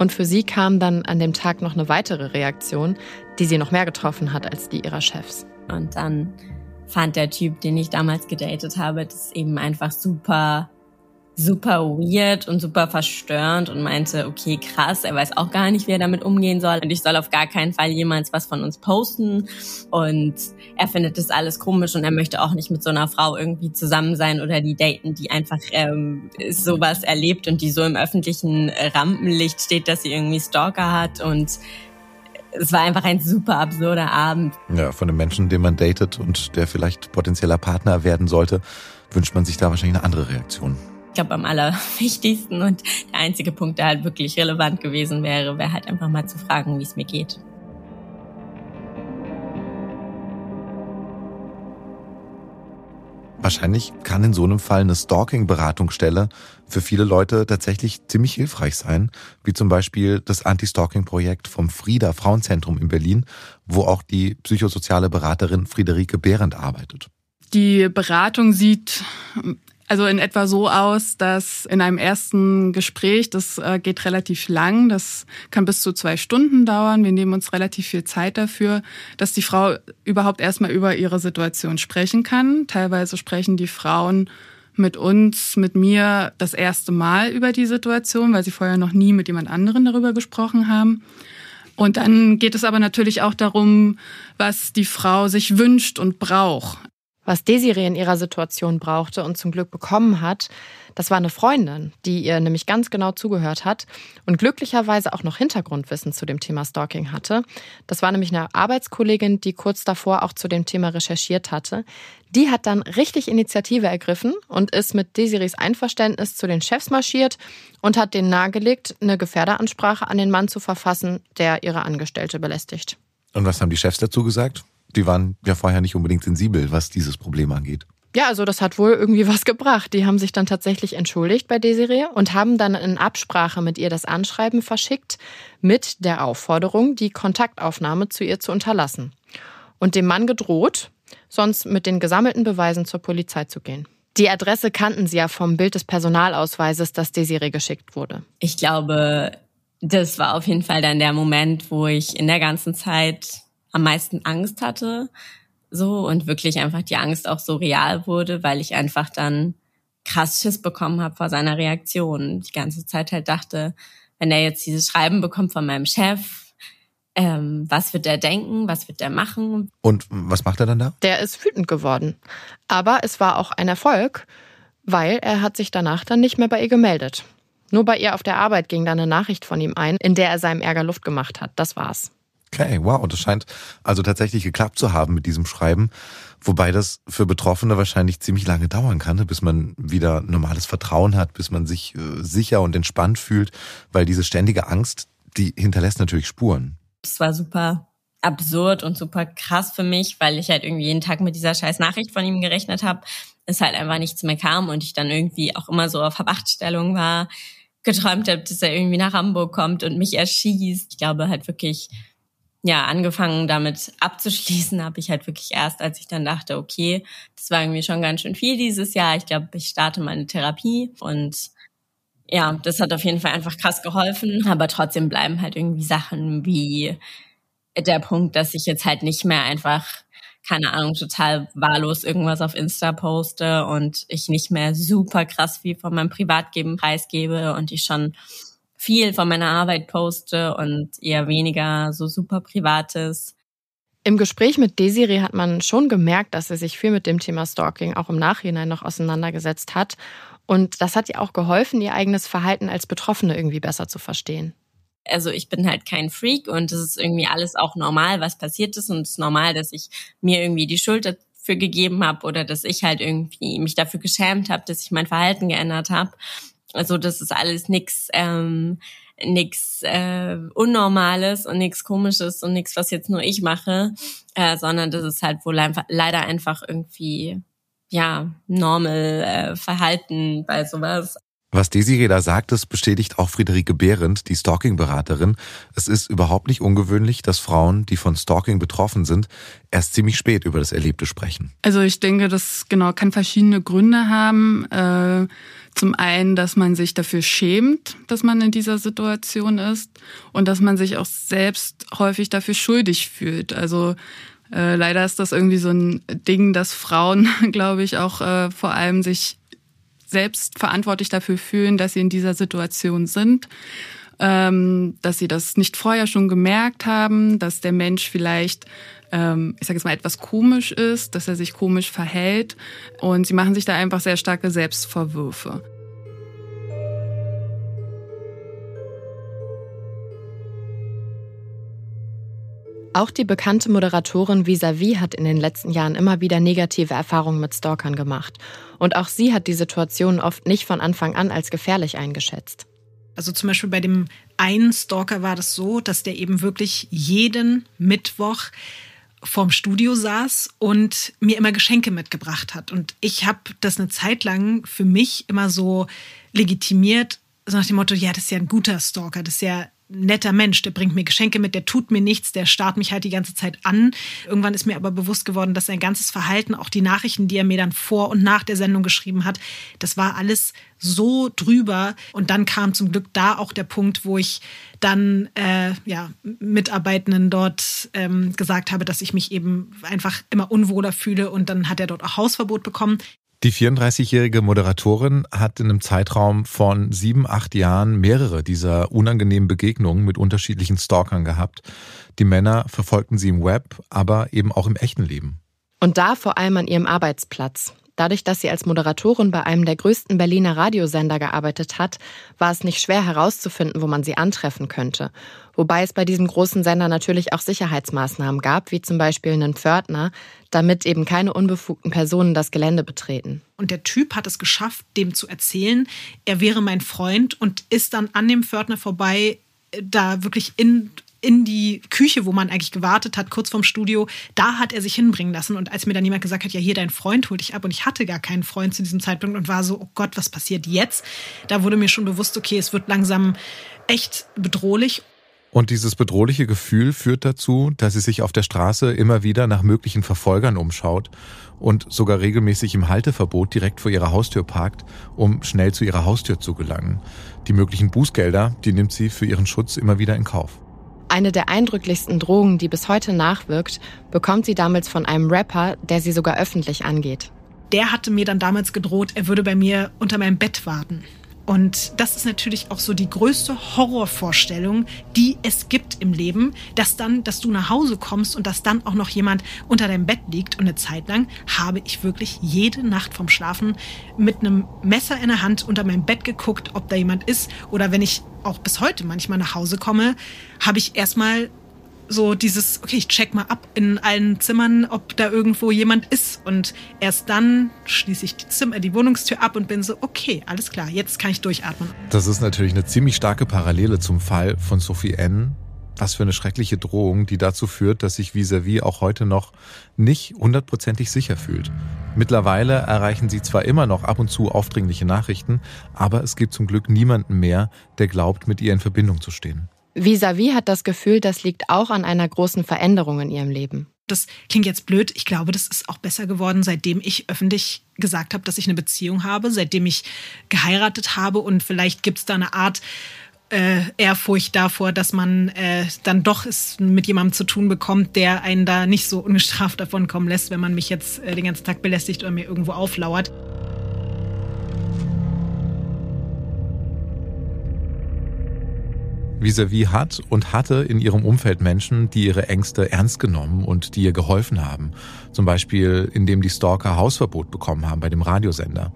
Und für sie kam dann an dem Tag noch eine weitere Reaktion, die sie noch mehr getroffen hat als die ihrer Chefs. Und dann fand der Typ, den ich damals gedatet habe, das eben einfach super, super weird und super verstörend und meinte, okay, krass, er weiß auch gar nicht, wie er damit umgehen soll. Und ich soll auf gar keinen Fall jemals was von uns posten. Und er findet das alles komisch und er möchte auch nicht mit so einer Frau irgendwie zusammen sein oder die daten, die einfach ähm, sowas erlebt und die so im öffentlichen Rampenlicht steht, dass sie irgendwie Stalker hat. Und es war einfach ein super absurder Abend. Ja, von einem Menschen, den man datet und der vielleicht potenzieller Partner werden sollte, wünscht man sich da wahrscheinlich eine andere Reaktion. Ich glaube, am allerwichtigsten und der einzige Punkt, der halt wirklich relevant gewesen wäre, wäre halt einfach mal zu fragen, wie es mir geht. Wahrscheinlich kann in so einem Fall eine Stalking-Beratungsstelle für viele Leute tatsächlich ziemlich hilfreich sein, wie zum Beispiel das Anti-Stalking-Projekt vom Frieda Frauenzentrum in Berlin, wo auch die psychosoziale Beraterin Friederike Behrendt arbeitet. Die Beratung sieht also in etwa so aus, dass in einem ersten Gespräch, das äh, geht relativ lang, das kann bis zu zwei Stunden dauern. Wir nehmen uns relativ viel Zeit dafür, dass die Frau überhaupt erstmal über ihre Situation sprechen kann. Teilweise sprechen die Frauen mit uns, mit mir das erste Mal über die Situation, weil sie vorher noch nie mit jemand anderen darüber gesprochen haben. Und dann geht es aber natürlich auch darum, was die Frau sich wünscht und braucht. Was Desiree in ihrer Situation brauchte und zum Glück bekommen hat, das war eine Freundin, die ihr nämlich ganz genau zugehört hat und glücklicherweise auch noch Hintergrundwissen zu dem Thema Stalking hatte. Das war nämlich eine Arbeitskollegin, die kurz davor auch zu dem Thema recherchiert hatte. Die hat dann richtig Initiative ergriffen und ist mit Desirees Einverständnis zu den Chefs marschiert und hat denen nahegelegt, eine Gefährderansprache an den Mann zu verfassen, der ihre Angestellte belästigt. Und was haben die Chefs dazu gesagt? Die waren ja vorher nicht unbedingt sensibel, was dieses Problem angeht. Ja, also das hat wohl irgendwie was gebracht. Die haben sich dann tatsächlich entschuldigt bei Desiree und haben dann in Absprache mit ihr das Anschreiben verschickt mit der Aufforderung, die Kontaktaufnahme zu ihr zu unterlassen. Und dem Mann gedroht, sonst mit den gesammelten Beweisen zur Polizei zu gehen. Die Adresse kannten sie ja vom Bild des Personalausweises, das Desiree geschickt wurde. Ich glaube, das war auf jeden Fall dann der Moment, wo ich in der ganzen Zeit am meisten Angst hatte, so und wirklich einfach die Angst auch so real wurde, weil ich einfach dann krass Schiss bekommen habe vor seiner Reaktion. Die ganze Zeit halt dachte, wenn er jetzt dieses Schreiben bekommt von meinem Chef, ähm, was wird er denken, was wird er machen? Und was macht er dann da? Der ist wütend geworden. Aber es war auch ein Erfolg, weil er hat sich danach dann nicht mehr bei ihr gemeldet. Nur bei ihr auf der Arbeit ging dann eine Nachricht von ihm ein, in der er seinem Ärger Luft gemacht hat. Das war's. Okay, wow, das scheint also tatsächlich geklappt zu haben mit diesem Schreiben. Wobei das für Betroffene wahrscheinlich ziemlich lange dauern kann, ne, bis man wieder normales Vertrauen hat, bis man sich äh, sicher und entspannt fühlt, weil diese ständige Angst, die hinterlässt natürlich Spuren. Es war super absurd und super krass für mich, weil ich halt irgendwie jeden Tag mit dieser scheiß Nachricht von ihm gerechnet habe, es halt einfach nichts mehr kam und ich dann irgendwie auch immer so auf Verwachtstellung war, geträumt habe, dass er irgendwie nach Hamburg kommt und mich erschießt. Ich glaube halt wirklich, ja, angefangen damit abzuschließen habe ich halt wirklich erst, als ich dann dachte, okay, das war irgendwie schon ganz schön viel dieses Jahr. Ich glaube, ich starte meine Therapie und ja, das hat auf jeden Fall einfach krass geholfen. Aber trotzdem bleiben halt irgendwie Sachen wie der Punkt, dass ich jetzt halt nicht mehr einfach, keine Ahnung, total wahllos irgendwas auf Insta poste und ich nicht mehr super krass viel von meinem Privatleben preisgebe und ich schon viel von meiner Arbeit poste und eher weniger so super Privates. Im Gespräch mit Desiree hat man schon gemerkt, dass sie sich viel mit dem Thema Stalking auch im Nachhinein noch auseinandergesetzt hat. Und das hat ihr auch geholfen, ihr eigenes Verhalten als Betroffene irgendwie besser zu verstehen. Also ich bin halt kein Freak und es ist irgendwie alles auch normal, was passiert ist. Und es ist normal, dass ich mir irgendwie die Schuld dafür gegeben habe oder dass ich halt irgendwie mich dafür geschämt habe, dass ich mein Verhalten geändert habe. Also das ist alles nix, ähm, nix äh, Unnormales und nix Komisches und nix, was jetzt nur ich mache, äh, sondern das ist halt wohl einfach, leider einfach irgendwie ja normal äh, Verhalten bei sowas. Was Desiree da sagt, das bestätigt auch Friederike Behrendt, die Stalking-Beraterin. Es ist überhaupt nicht ungewöhnlich, dass Frauen, die von Stalking betroffen sind, erst ziemlich spät über das Erlebte sprechen. Also ich denke, das genau kann verschiedene Gründe haben. Äh, zum einen, dass man sich dafür schämt, dass man in dieser Situation ist und dass man sich auch selbst häufig dafür schuldig fühlt. Also äh, leider ist das irgendwie so ein Ding, dass Frauen, glaube ich, auch äh, vor allem sich selbst verantwortlich dafür fühlen, dass sie in dieser Situation sind, ähm, dass sie das nicht vorher schon gemerkt haben, dass der Mensch vielleicht ähm, ich sage jetzt mal, etwas komisch ist, dass er sich komisch verhält. Und sie machen sich da einfach sehr starke Selbstvorwürfe. Auch die bekannte Moderatorin Visavi hat in den letzten Jahren immer wieder negative Erfahrungen mit Stalkern gemacht. Und auch sie hat die Situation oft nicht von Anfang an als gefährlich eingeschätzt. Also zum Beispiel bei dem einen Stalker war das so, dass der eben wirklich jeden Mittwoch vorm Studio saß und mir immer Geschenke mitgebracht hat. Und ich habe das eine Zeit lang für mich immer so legitimiert, so nach dem Motto, ja, das ist ja ein guter Stalker, das ist ja netter Mensch, der bringt mir Geschenke mit, der tut mir nichts, der starrt mich halt die ganze Zeit an. Irgendwann ist mir aber bewusst geworden, dass sein ganzes Verhalten, auch die Nachrichten, die er mir dann vor und nach der Sendung geschrieben hat, das war alles so drüber. Und dann kam zum Glück da auch der Punkt, wo ich dann äh, ja, Mitarbeitenden dort ähm, gesagt habe, dass ich mich eben einfach immer unwohler fühle. Und dann hat er dort auch Hausverbot bekommen. Die 34-jährige Moderatorin hat in einem Zeitraum von sieben, acht Jahren mehrere dieser unangenehmen Begegnungen mit unterschiedlichen Stalkern gehabt. Die Männer verfolgten sie im Web, aber eben auch im echten Leben. Und da vor allem an ihrem Arbeitsplatz. Dadurch, dass sie als Moderatorin bei einem der größten Berliner Radiosender gearbeitet hat, war es nicht schwer herauszufinden, wo man sie antreffen könnte. Wobei es bei diesem großen Sender natürlich auch Sicherheitsmaßnahmen gab, wie zum Beispiel einen Pförtner, damit eben keine unbefugten Personen das Gelände betreten. Und der Typ hat es geschafft, dem zu erzählen, er wäre mein Freund und ist dann an dem Pförtner vorbei, äh, da wirklich in in die Küche, wo man eigentlich gewartet hat, kurz vorm Studio, da hat er sich hinbringen lassen. Und als mir dann jemand gesagt hat, ja, hier dein Freund holt dich ab und ich hatte gar keinen Freund zu diesem Zeitpunkt und war so, oh Gott, was passiert jetzt? Da wurde mir schon bewusst, okay, es wird langsam echt bedrohlich. Und dieses bedrohliche Gefühl führt dazu, dass sie sich auf der Straße immer wieder nach möglichen Verfolgern umschaut und sogar regelmäßig im Halteverbot direkt vor ihrer Haustür parkt, um schnell zu ihrer Haustür zu gelangen. Die möglichen Bußgelder, die nimmt sie für ihren Schutz immer wieder in Kauf. Eine der eindrücklichsten Drogen, die bis heute nachwirkt, bekommt sie damals von einem Rapper, der sie sogar öffentlich angeht. Der hatte mir dann damals gedroht, er würde bei mir unter meinem Bett warten. Und das ist natürlich auch so die größte Horrorvorstellung, die es gibt im Leben, dass dann, dass du nach Hause kommst und dass dann auch noch jemand unter deinem Bett liegt. Und eine Zeit lang habe ich wirklich jede Nacht vom Schlafen mit einem Messer in der Hand unter meinem Bett geguckt, ob da jemand ist. Oder wenn ich auch bis heute manchmal nach Hause komme, habe ich erstmal so dieses, okay, ich check mal ab in allen Zimmern, ob da irgendwo jemand ist. Und erst dann schließe ich die, Zimmer, die Wohnungstür ab und bin so, okay, alles klar, jetzt kann ich durchatmen. Das ist natürlich eine ziemlich starke Parallele zum Fall von Sophie N. Was für eine schreckliche Drohung, die dazu führt, dass sich vis-à-vis auch heute noch nicht hundertprozentig sicher fühlt. Mittlerweile erreichen sie zwar immer noch ab und zu aufdringliche Nachrichten, aber es gibt zum Glück niemanden mehr, der glaubt, mit ihr in Verbindung zu stehen. Vis-à-vis hat das Gefühl, das liegt auch an einer großen Veränderung in ihrem Leben. Das klingt jetzt blöd. Ich glaube, das ist auch besser geworden, seitdem ich öffentlich gesagt habe, dass ich eine Beziehung habe, seitdem ich geheiratet habe. Und vielleicht gibt es da eine Art äh, Ehrfurcht davor, dass man äh, dann doch es mit jemandem zu tun bekommt, der einen da nicht so ungestraft davon kommen lässt, wenn man mich jetzt äh, den ganzen Tag belästigt oder mir irgendwo auflauert. Vis-à-vis hat und hatte in ihrem Umfeld Menschen, die ihre Ängste ernst genommen und die ihr geholfen haben. Zum Beispiel, indem die Stalker Hausverbot bekommen haben bei dem Radiosender.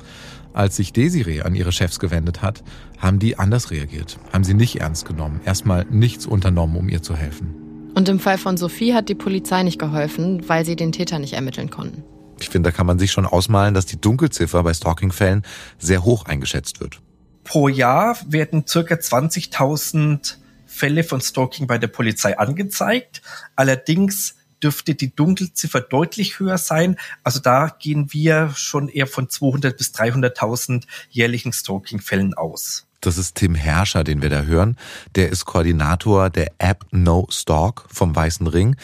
Als sich Desiree an ihre Chefs gewendet hat, haben die anders reagiert, haben sie nicht ernst genommen, erstmal nichts unternommen, um ihr zu helfen. Und im Fall von Sophie hat die Polizei nicht geholfen, weil sie den Täter nicht ermitteln konnten. Ich finde, da kann man sich schon ausmalen, dass die Dunkelziffer bei Stalking-Fällen sehr hoch eingeschätzt wird. Pro Jahr werden circa 20.000 Fälle von Stalking bei der Polizei angezeigt. Allerdings dürfte die Dunkelziffer deutlich höher sein. Also da gehen wir schon eher von 200 bis 300.000 jährlichen Stalking-Fällen aus. Das ist Tim Herrscher, den wir da hören. Der ist Koordinator der App No Stalk vom Weißen Ring.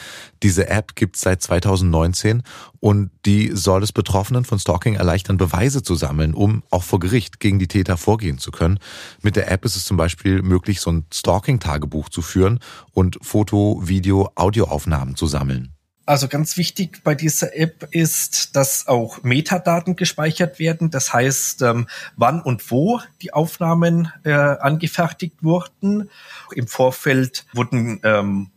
Diese App gibt's seit 2019 und die soll es Betroffenen von Stalking erleichtern, Beweise zu sammeln, um auch vor Gericht gegen die Täter vorgehen zu können. Mit der App ist es zum Beispiel möglich, so ein Stalking-Tagebuch zu führen und Foto-, Video-, Audioaufnahmen zu sammeln. Also ganz wichtig bei dieser App ist, dass auch Metadaten gespeichert werden. Das heißt, ähm, wann und wo die Aufnahmen äh, angefertigt wurden. Im Vorfeld wurden ähm,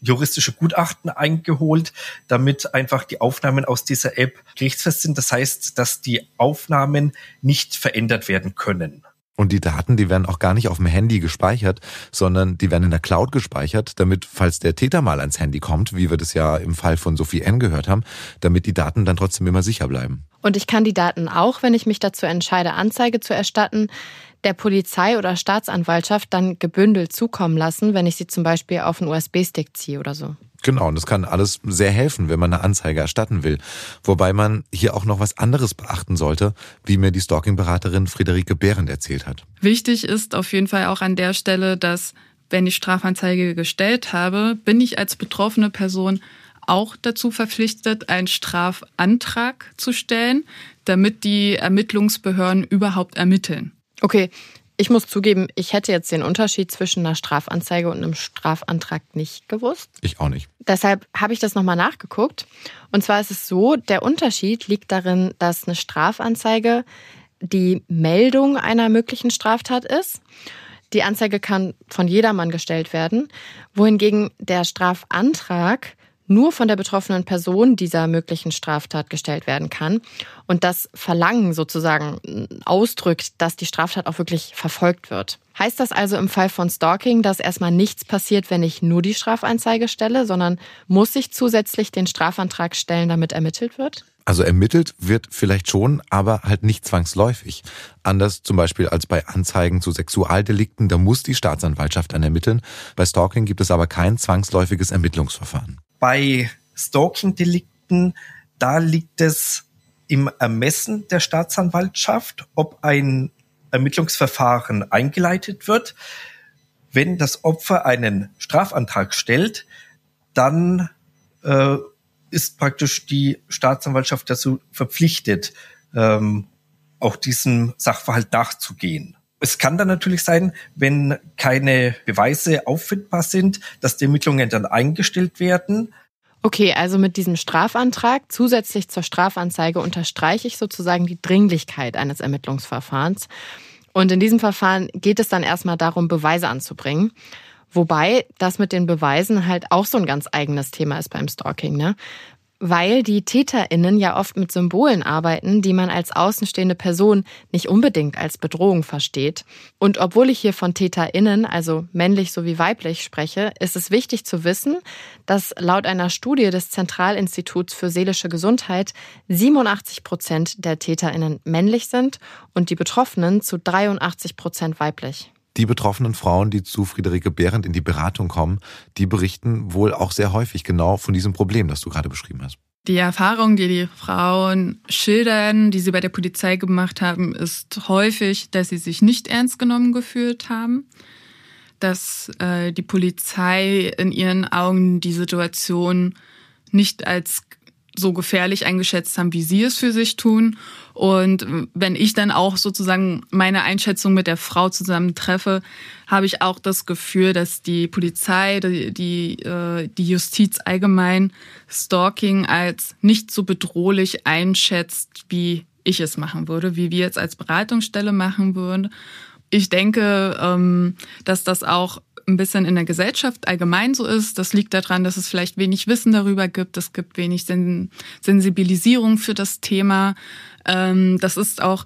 juristische Gutachten eingeholt, damit einfach die Aufnahmen aus dieser App gerichtsfest sind. Das heißt, dass die Aufnahmen nicht verändert werden können. Und die Daten, die werden auch gar nicht auf dem Handy gespeichert, sondern die werden in der Cloud gespeichert, damit, falls der Täter mal ans Handy kommt, wie wir das ja im Fall von Sophie N gehört haben, damit die Daten dann trotzdem immer sicher bleiben. Und ich kann die Daten auch, wenn ich mich dazu entscheide, Anzeige zu erstatten, der Polizei oder Staatsanwaltschaft dann gebündelt zukommen lassen, wenn ich sie zum Beispiel auf einen USB-Stick ziehe oder so. Genau, und das kann alles sehr helfen, wenn man eine Anzeige erstatten will. Wobei man hier auch noch was anderes beachten sollte, wie mir die Stalking-Beraterin Friederike Behrendt erzählt hat. Wichtig ist auf jeden Fall auch an der Stelle, dass wenn ich Strafanzeige gestellt habe, bin ich als betroffene Person auch dazu verpflichtet, einen Strafantrag zu stellen, damit die Ermittlungsbehörden überhaupt ermitteln. Okay, ich muss zugeben, ich hätte jetzt den Unterschied zwischen einer Strafanzeige und einem Strafantrag nicht gewusst. Ich auch nicht. Deshalb habe ich das nochmal nachgeguckt. Und zwar ist es so, der Unterschied liegt darin, dass eine Strafanzeige die Meldung einer möglichen Straftat ist. Die Anzeige kann von jedermann gestellt werden, wohingegen der Strafantrag nur von der betroffenen Person dieser möglichen Straftat gestellt werden kann und das Verlangen sozusagen ausdrückt, dass die Straftat auch wirklich verfolgt wird. Heißt das also im Fall von Stalking, dass erstmal nichts passiert, wenn ich nur die Strafanzeige stelle, sondern muss ich zusätzlich den Strafantrag stellen, damit ermittelt wird? Also ermittelt wird vielleicht schon, aber halt nicht zwangsläufig. Anders zum Beispiel als bei Anzeigen zu Sexualdelikten, da muss die Staatsanwaltschaft dann ermitteln. Bei Stalking gibt es aber kein zwangsläufiges Ermittlungsverfahren. Bei Stalking-Delikten, da liegt es im Ermessen der Staatsanwaltschaft, ob ein Ermittlungsverfahren eingeleitet wird. Wenn das Opfer einen Strafantrag stellt, dann äh, ist praktisch die Staatsanwaltschaft dazu verpflichtet, ähm, auch diesem Sachverhalt nachzugehen. Es kann dann natürlich sein, wenn keine Beweise auffindbar sind, dass die Ermittlungen dann eingestellt werden. Okay, also mit diesem Strafantrag zusätzlich zur Strafanzeige unterstreiche ich sozusagen die Dringlichkeit eines Ermittlungsverfahrens. Und in diesem Verfahren geht es dann erstmal darum, Beweise anzubringen. Wobei das mit den Beweisen halt auch so ein ganz eigenes Thema ist beim Stalking. Ne? Weil die TäterInnen ja oft mit Symbolen arbeiten, die man als außenstehende Person nicht unbedingt als Bedrohung versteht. Und obwohl ich hier von TäterInnen, also männlich sowie weiblich, spreche, ist es wichtig zu wissen, dass laut einer Studie des Zentralinstituts für seelische Gesundheit 87 Prozent der TäterInnen männlich sind und die Betroffenen zu 83 Prozent weiblich. Die betroffenen Frauen, die zu Friederike Behrendt in die Beratung kommen, die berichten wohl auch sehr häufig genau von diesem Problem, das du gerade beschrieben hast. Die Erfahrung, die die Frauen schildern, die sie bei der Polizei gemacht haben, ist häufig, dass sie sich nicht ernst genommen gefühlt haben, dass äh, die Polizei in ihren Augen die Situation nicht als so gefährlich eingeschätzt haben, wie sie es für sich tun. Und wenn ich dann auch sozusagen meine Einschätzung mit der Frau zusammen treffe, habe ich auch das Gefühl, dass die Polizei, die, die, äh, die Justiz allgemein Stalking als nicht so bedrohlich einschätzt, wie ich es machen würde, wie wir jetzt als Beratungsstelle machen würden. Ich denke, ähm, dass das auch ein bisschen in der Gesellschaft allgemein so ist. Das liegt daran, dass es vielleicht wenig Wissen darüber gibt. Es gibt wenig Sen Sensibilisierung für das Thema. Ähm, das ist auch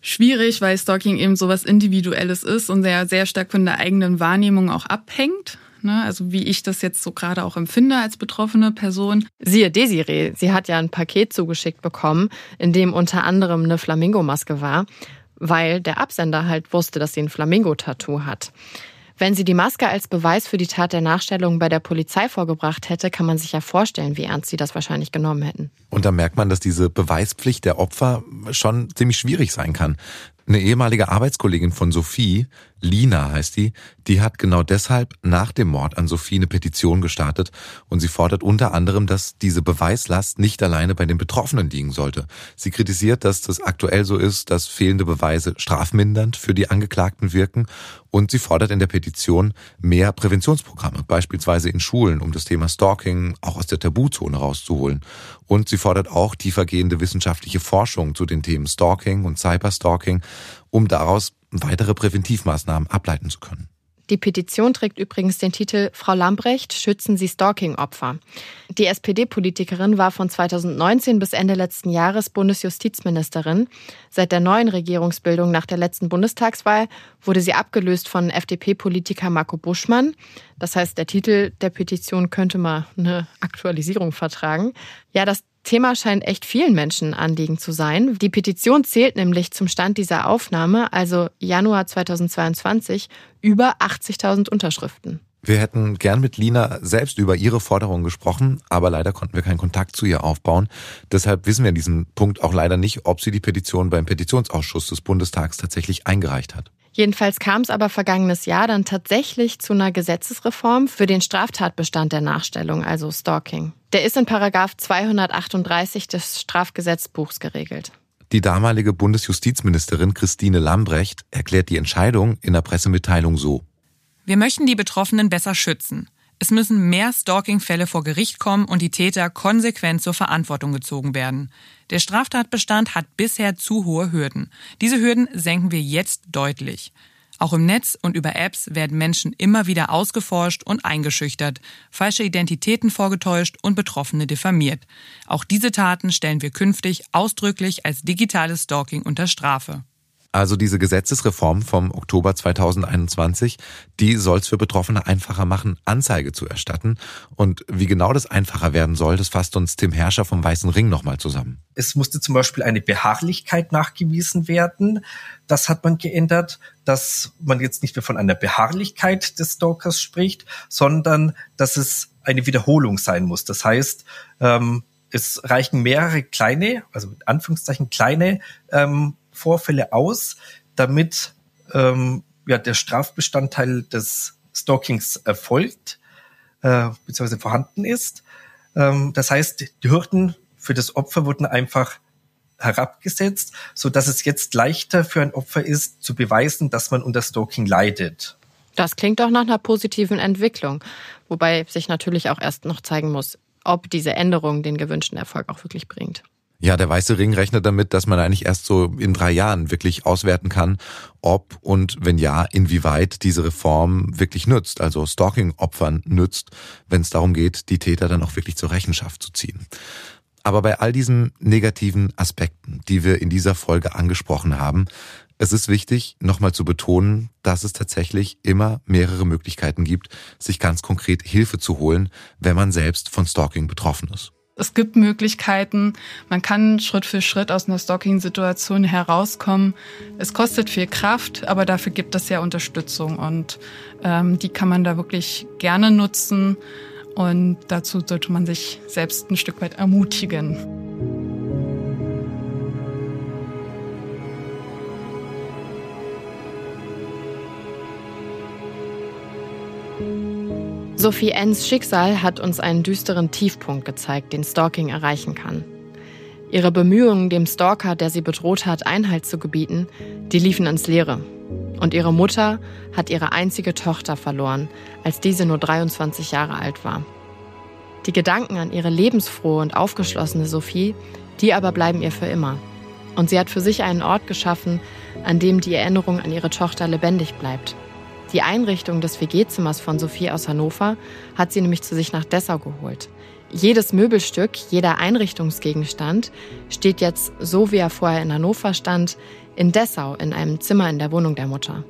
schwierig, weil Stalking eben so was Individuelles ist und sehr, sehr stark von der eigenen Wahrnehmung auch abhängt. Ne? Also wie ich das jetzt so gerade auch empfinde als betroffene Person. Siehe Desiree, sie hat ja ein Paket zugeschickt bekommen, in dem unter anderem eine Flamingo-Maske war, weil der Absender halt wusste, dass sie ein Flamingo-Tattoo hat. Wenn sie die Maske als Beweis für die Tat der Nachstellung bei der Polizei vorgebracht hätte, kann man sich ja vorstellen, wie ernst sie das wahrscheinlich genommen hätten. Und da merkt man, dass diese Beweispflicht der Opfer schon ziemlich schwierig sein kann. Eine ehemalige Arbeitskollegin von Sophie, Lina heißt die, die hat genau deshalb nach dem Mord an Sophie eine Petition gestartet und sie fordert unter anderem, dass diese Beweislast nicht alleine bei den Betroffenen liegen sollte. Sie kritisiert, dass das aktuell so ist, dass fehlende Beweise strafmindernd für die Angeklagten wirken und sie fordert in der Petition mehr Präventionsprogramme, beispielsweise in Schulen, um das Thema Stalking auch aus der Tabuzone rauszuholen. Und sie fordert auch tiefergehende wissenschaftliche Forschung zu den Themen Stalking und Cyberstalking, um daraus weitere Präventivmaßnahmen ableiten zu können. Die Petition trägt übrigens den Titel Frau Lambrecht, schützen Sie Stalking-Opfer. Die SPD-Politikerin war von 2019 bis Ende letzten Jahres Bundesjustizministerin. Seit der neuen Regierungsbildung nach der letzten Bundestagswahl wurde sie abgelöst von FDP-Politiker Marco Buschmann. Das heißt, der Titel der Petition könnte mal eine Aktualisierung vertragen. Ja, das Thema scheint echt vielen Menschen Anliegen zu sein. Die Petition zählt nämlich zum Stand dieser Aufnahme, also Januar 2022, über 80.000 Unterschriften. Wir hätten gern mit Lina selbst über ihre Forderungen gesprochen, aber leider konnten wir keinen Kontakt zu ihr aufbauen. Deshalb wissen wir in diesem Punkt auch leider nicht, ob sie die Petition beim Petitionsausschuss des Bundestags tatsächlich eingereicht hat. Jedenfalls kam es aber vergangenes Jahr dann tatsächlich zu einer Gesetzesreform für den Straftatbestand der Nachstellung, also Stalking. Der ist in Paragraph 238 des Strafgesetzbuchs geregelt. Die damalige Bundesjustizministerin Christine Lambrecht erklärt die Entscheidung in der Pressemitteilung so. Wir möchten die Betroffenen besser schützen. Es müssen mehr Stalking-Fälle vor Gericht kommen und die Täter konsequent zur Verantwortung gezogen werden. Der Straftatbestand hat bisher zu hohe Hürden. Diese Hürden senken wir jetzt deutlich. Auch im Netz und über Apps werden Menschen immer wieder ausgeforscht und eingeschüchtert, falsche Identitäten vorgetäuscht und Betroffene diffamiert. Auch diese Taten stellen wir künftig ausdrücklich als digitales Stalking unter Strafe. Also diese Gesetzesreform vom Oktober 2021, die soll es für Betroffene einfacher machen, Anzeige zu erstatten. Und wie genau das einfacher werden soll, das fasst uns Tim Herrscher vom Weißen Ring nochmal zusammen. Es musste zum Beispiel eine Beharrlichkeit nachgewiesen werden. Das hat man geändert, dass man jetzt nicht mehr von einer Beharrlichkeit des Stalkers spricht, sondern dass es eine Wiederholung sein muss. Das heißt, ähm, es reichen mehrere kleine, also mit Anführungszeichen kleine ähm, Vorfälle aus, damit ähm, ja, der Strafbestandteil des Stalkings erfolgt äh, bzw. vorhanden ist. Ähm, das heißt, die Hürden für das Opfer wurden einfach herabgesetzt, so dass es jetzt leichter für ein Opfer ist, zu beweisen, dass man unter Stalking leidet. Das klingt doch nach einer positiven Entwicklung, wobei sich natürlich auch erst noch zeigen muss, ob diese Änderung den gewünschten Erfolg auch wirklich bringt. Ja, der Weiße Ring rechnet damit, dass man eigentlich erst so in drei Jahren wirklich auswerten kann, ob und wenn ja, inwieweit diese Reform wirklich nützt, also Stalking-Opfern nützt, wenn es darum geht, die Täter dann auch wirklich zur Rechenschaft zu ziehen. Aber bei all diesen negativen Aspekten, die wir in dieser Folge angesprochen haben, es ist wichtig, nochmal zu betonen, dass es tatsächlich immer mehrere Möglichkeiten gibt, sich ganz konkret Hilfe zu holen, wenn man selbst von Stalking betroffen ist. Es gibt Möglichkeiten, man kann Schritt für Schritt aus einer Stalking-Situation herauskommen. Es kostet viel Kraft, aber dafür gibt es ja Unterstützung und ähm, die kann man da wirklich gerne nutzen. Und dazu sollte man sich selbst ein Stück weit ermutigen. Sophie Enns Schicksal hat uns einen düsteren Tiefpunkt gezeigt, den Stalking erreichen kann. Ihre Bemühungen, dem Stalker, der sie bedroht hat, Einhalt zu gebieten, die liefen ins Leere. Und ihre Mutter hat ihre einzige Tochter verloren, als diese nur 23 Jahre alt war. Die Gedanken an ihre lebensfrohe und aufgeschlossene Sophie, die aber bleiben ihr für immer. Und sie hat für sich einen Ort geschaffen, an dem die Erinnerung an ihre Tochter lebendig bleibt. Die Einrichtung des WG-Zimmers von Sophie aus Hannover hat sie nämlich zu sich nach Dessau geholt. Jedes Möbelstück, jeder Einrichtungsgegenstand steht jetzt, so wie er vorher in Hannover stand, in Dessau in einem Zimmer in der Wohnung der Mutter.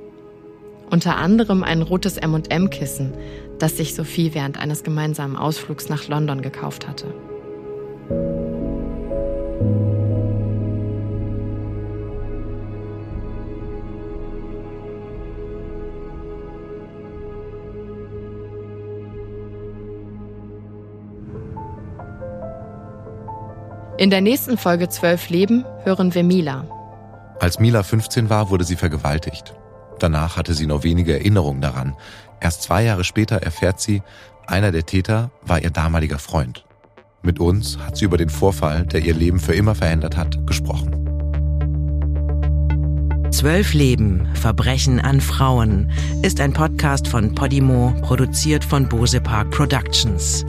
Unter anderem ein rotes M&M-Kissen, das sich Sophie während eines gemeinsamen Ausflugs nach London gekauft hatte. In der nächsten Folge 12 Leben hören wir Mila. Als Mila 15 war, wurde sie vergewaltigt. Danach hatte sie nur wenige Erinnerungen daran. Erst zwei Jahre später erfährt sie, einer der Täter war ihr damaliger Freund. Mit uns hat sie über den Vorfall, der ihr Leben für immer verändert hat, gesprochen. Zwölf Leben, Verbrechen an Frauen ist ein Podcast von Podimo, produziert von Bose Park Productions.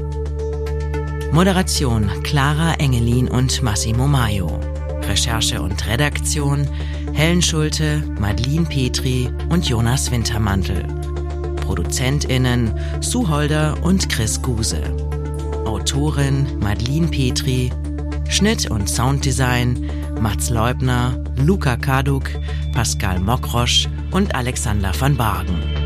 Moderation Clara Engelin und Massimo Maio. Recherche und Redaktion Helen Schulte, Madeline Petri und Jonas Wintermantel. ProduzentInnen Sue Holder und Chris Guse. Autorin Madeline Petri. Schnitt und Sounddesign Mats Leubner, Luca Kaduk, Pascal Mokrosch und Alexander van Bargen.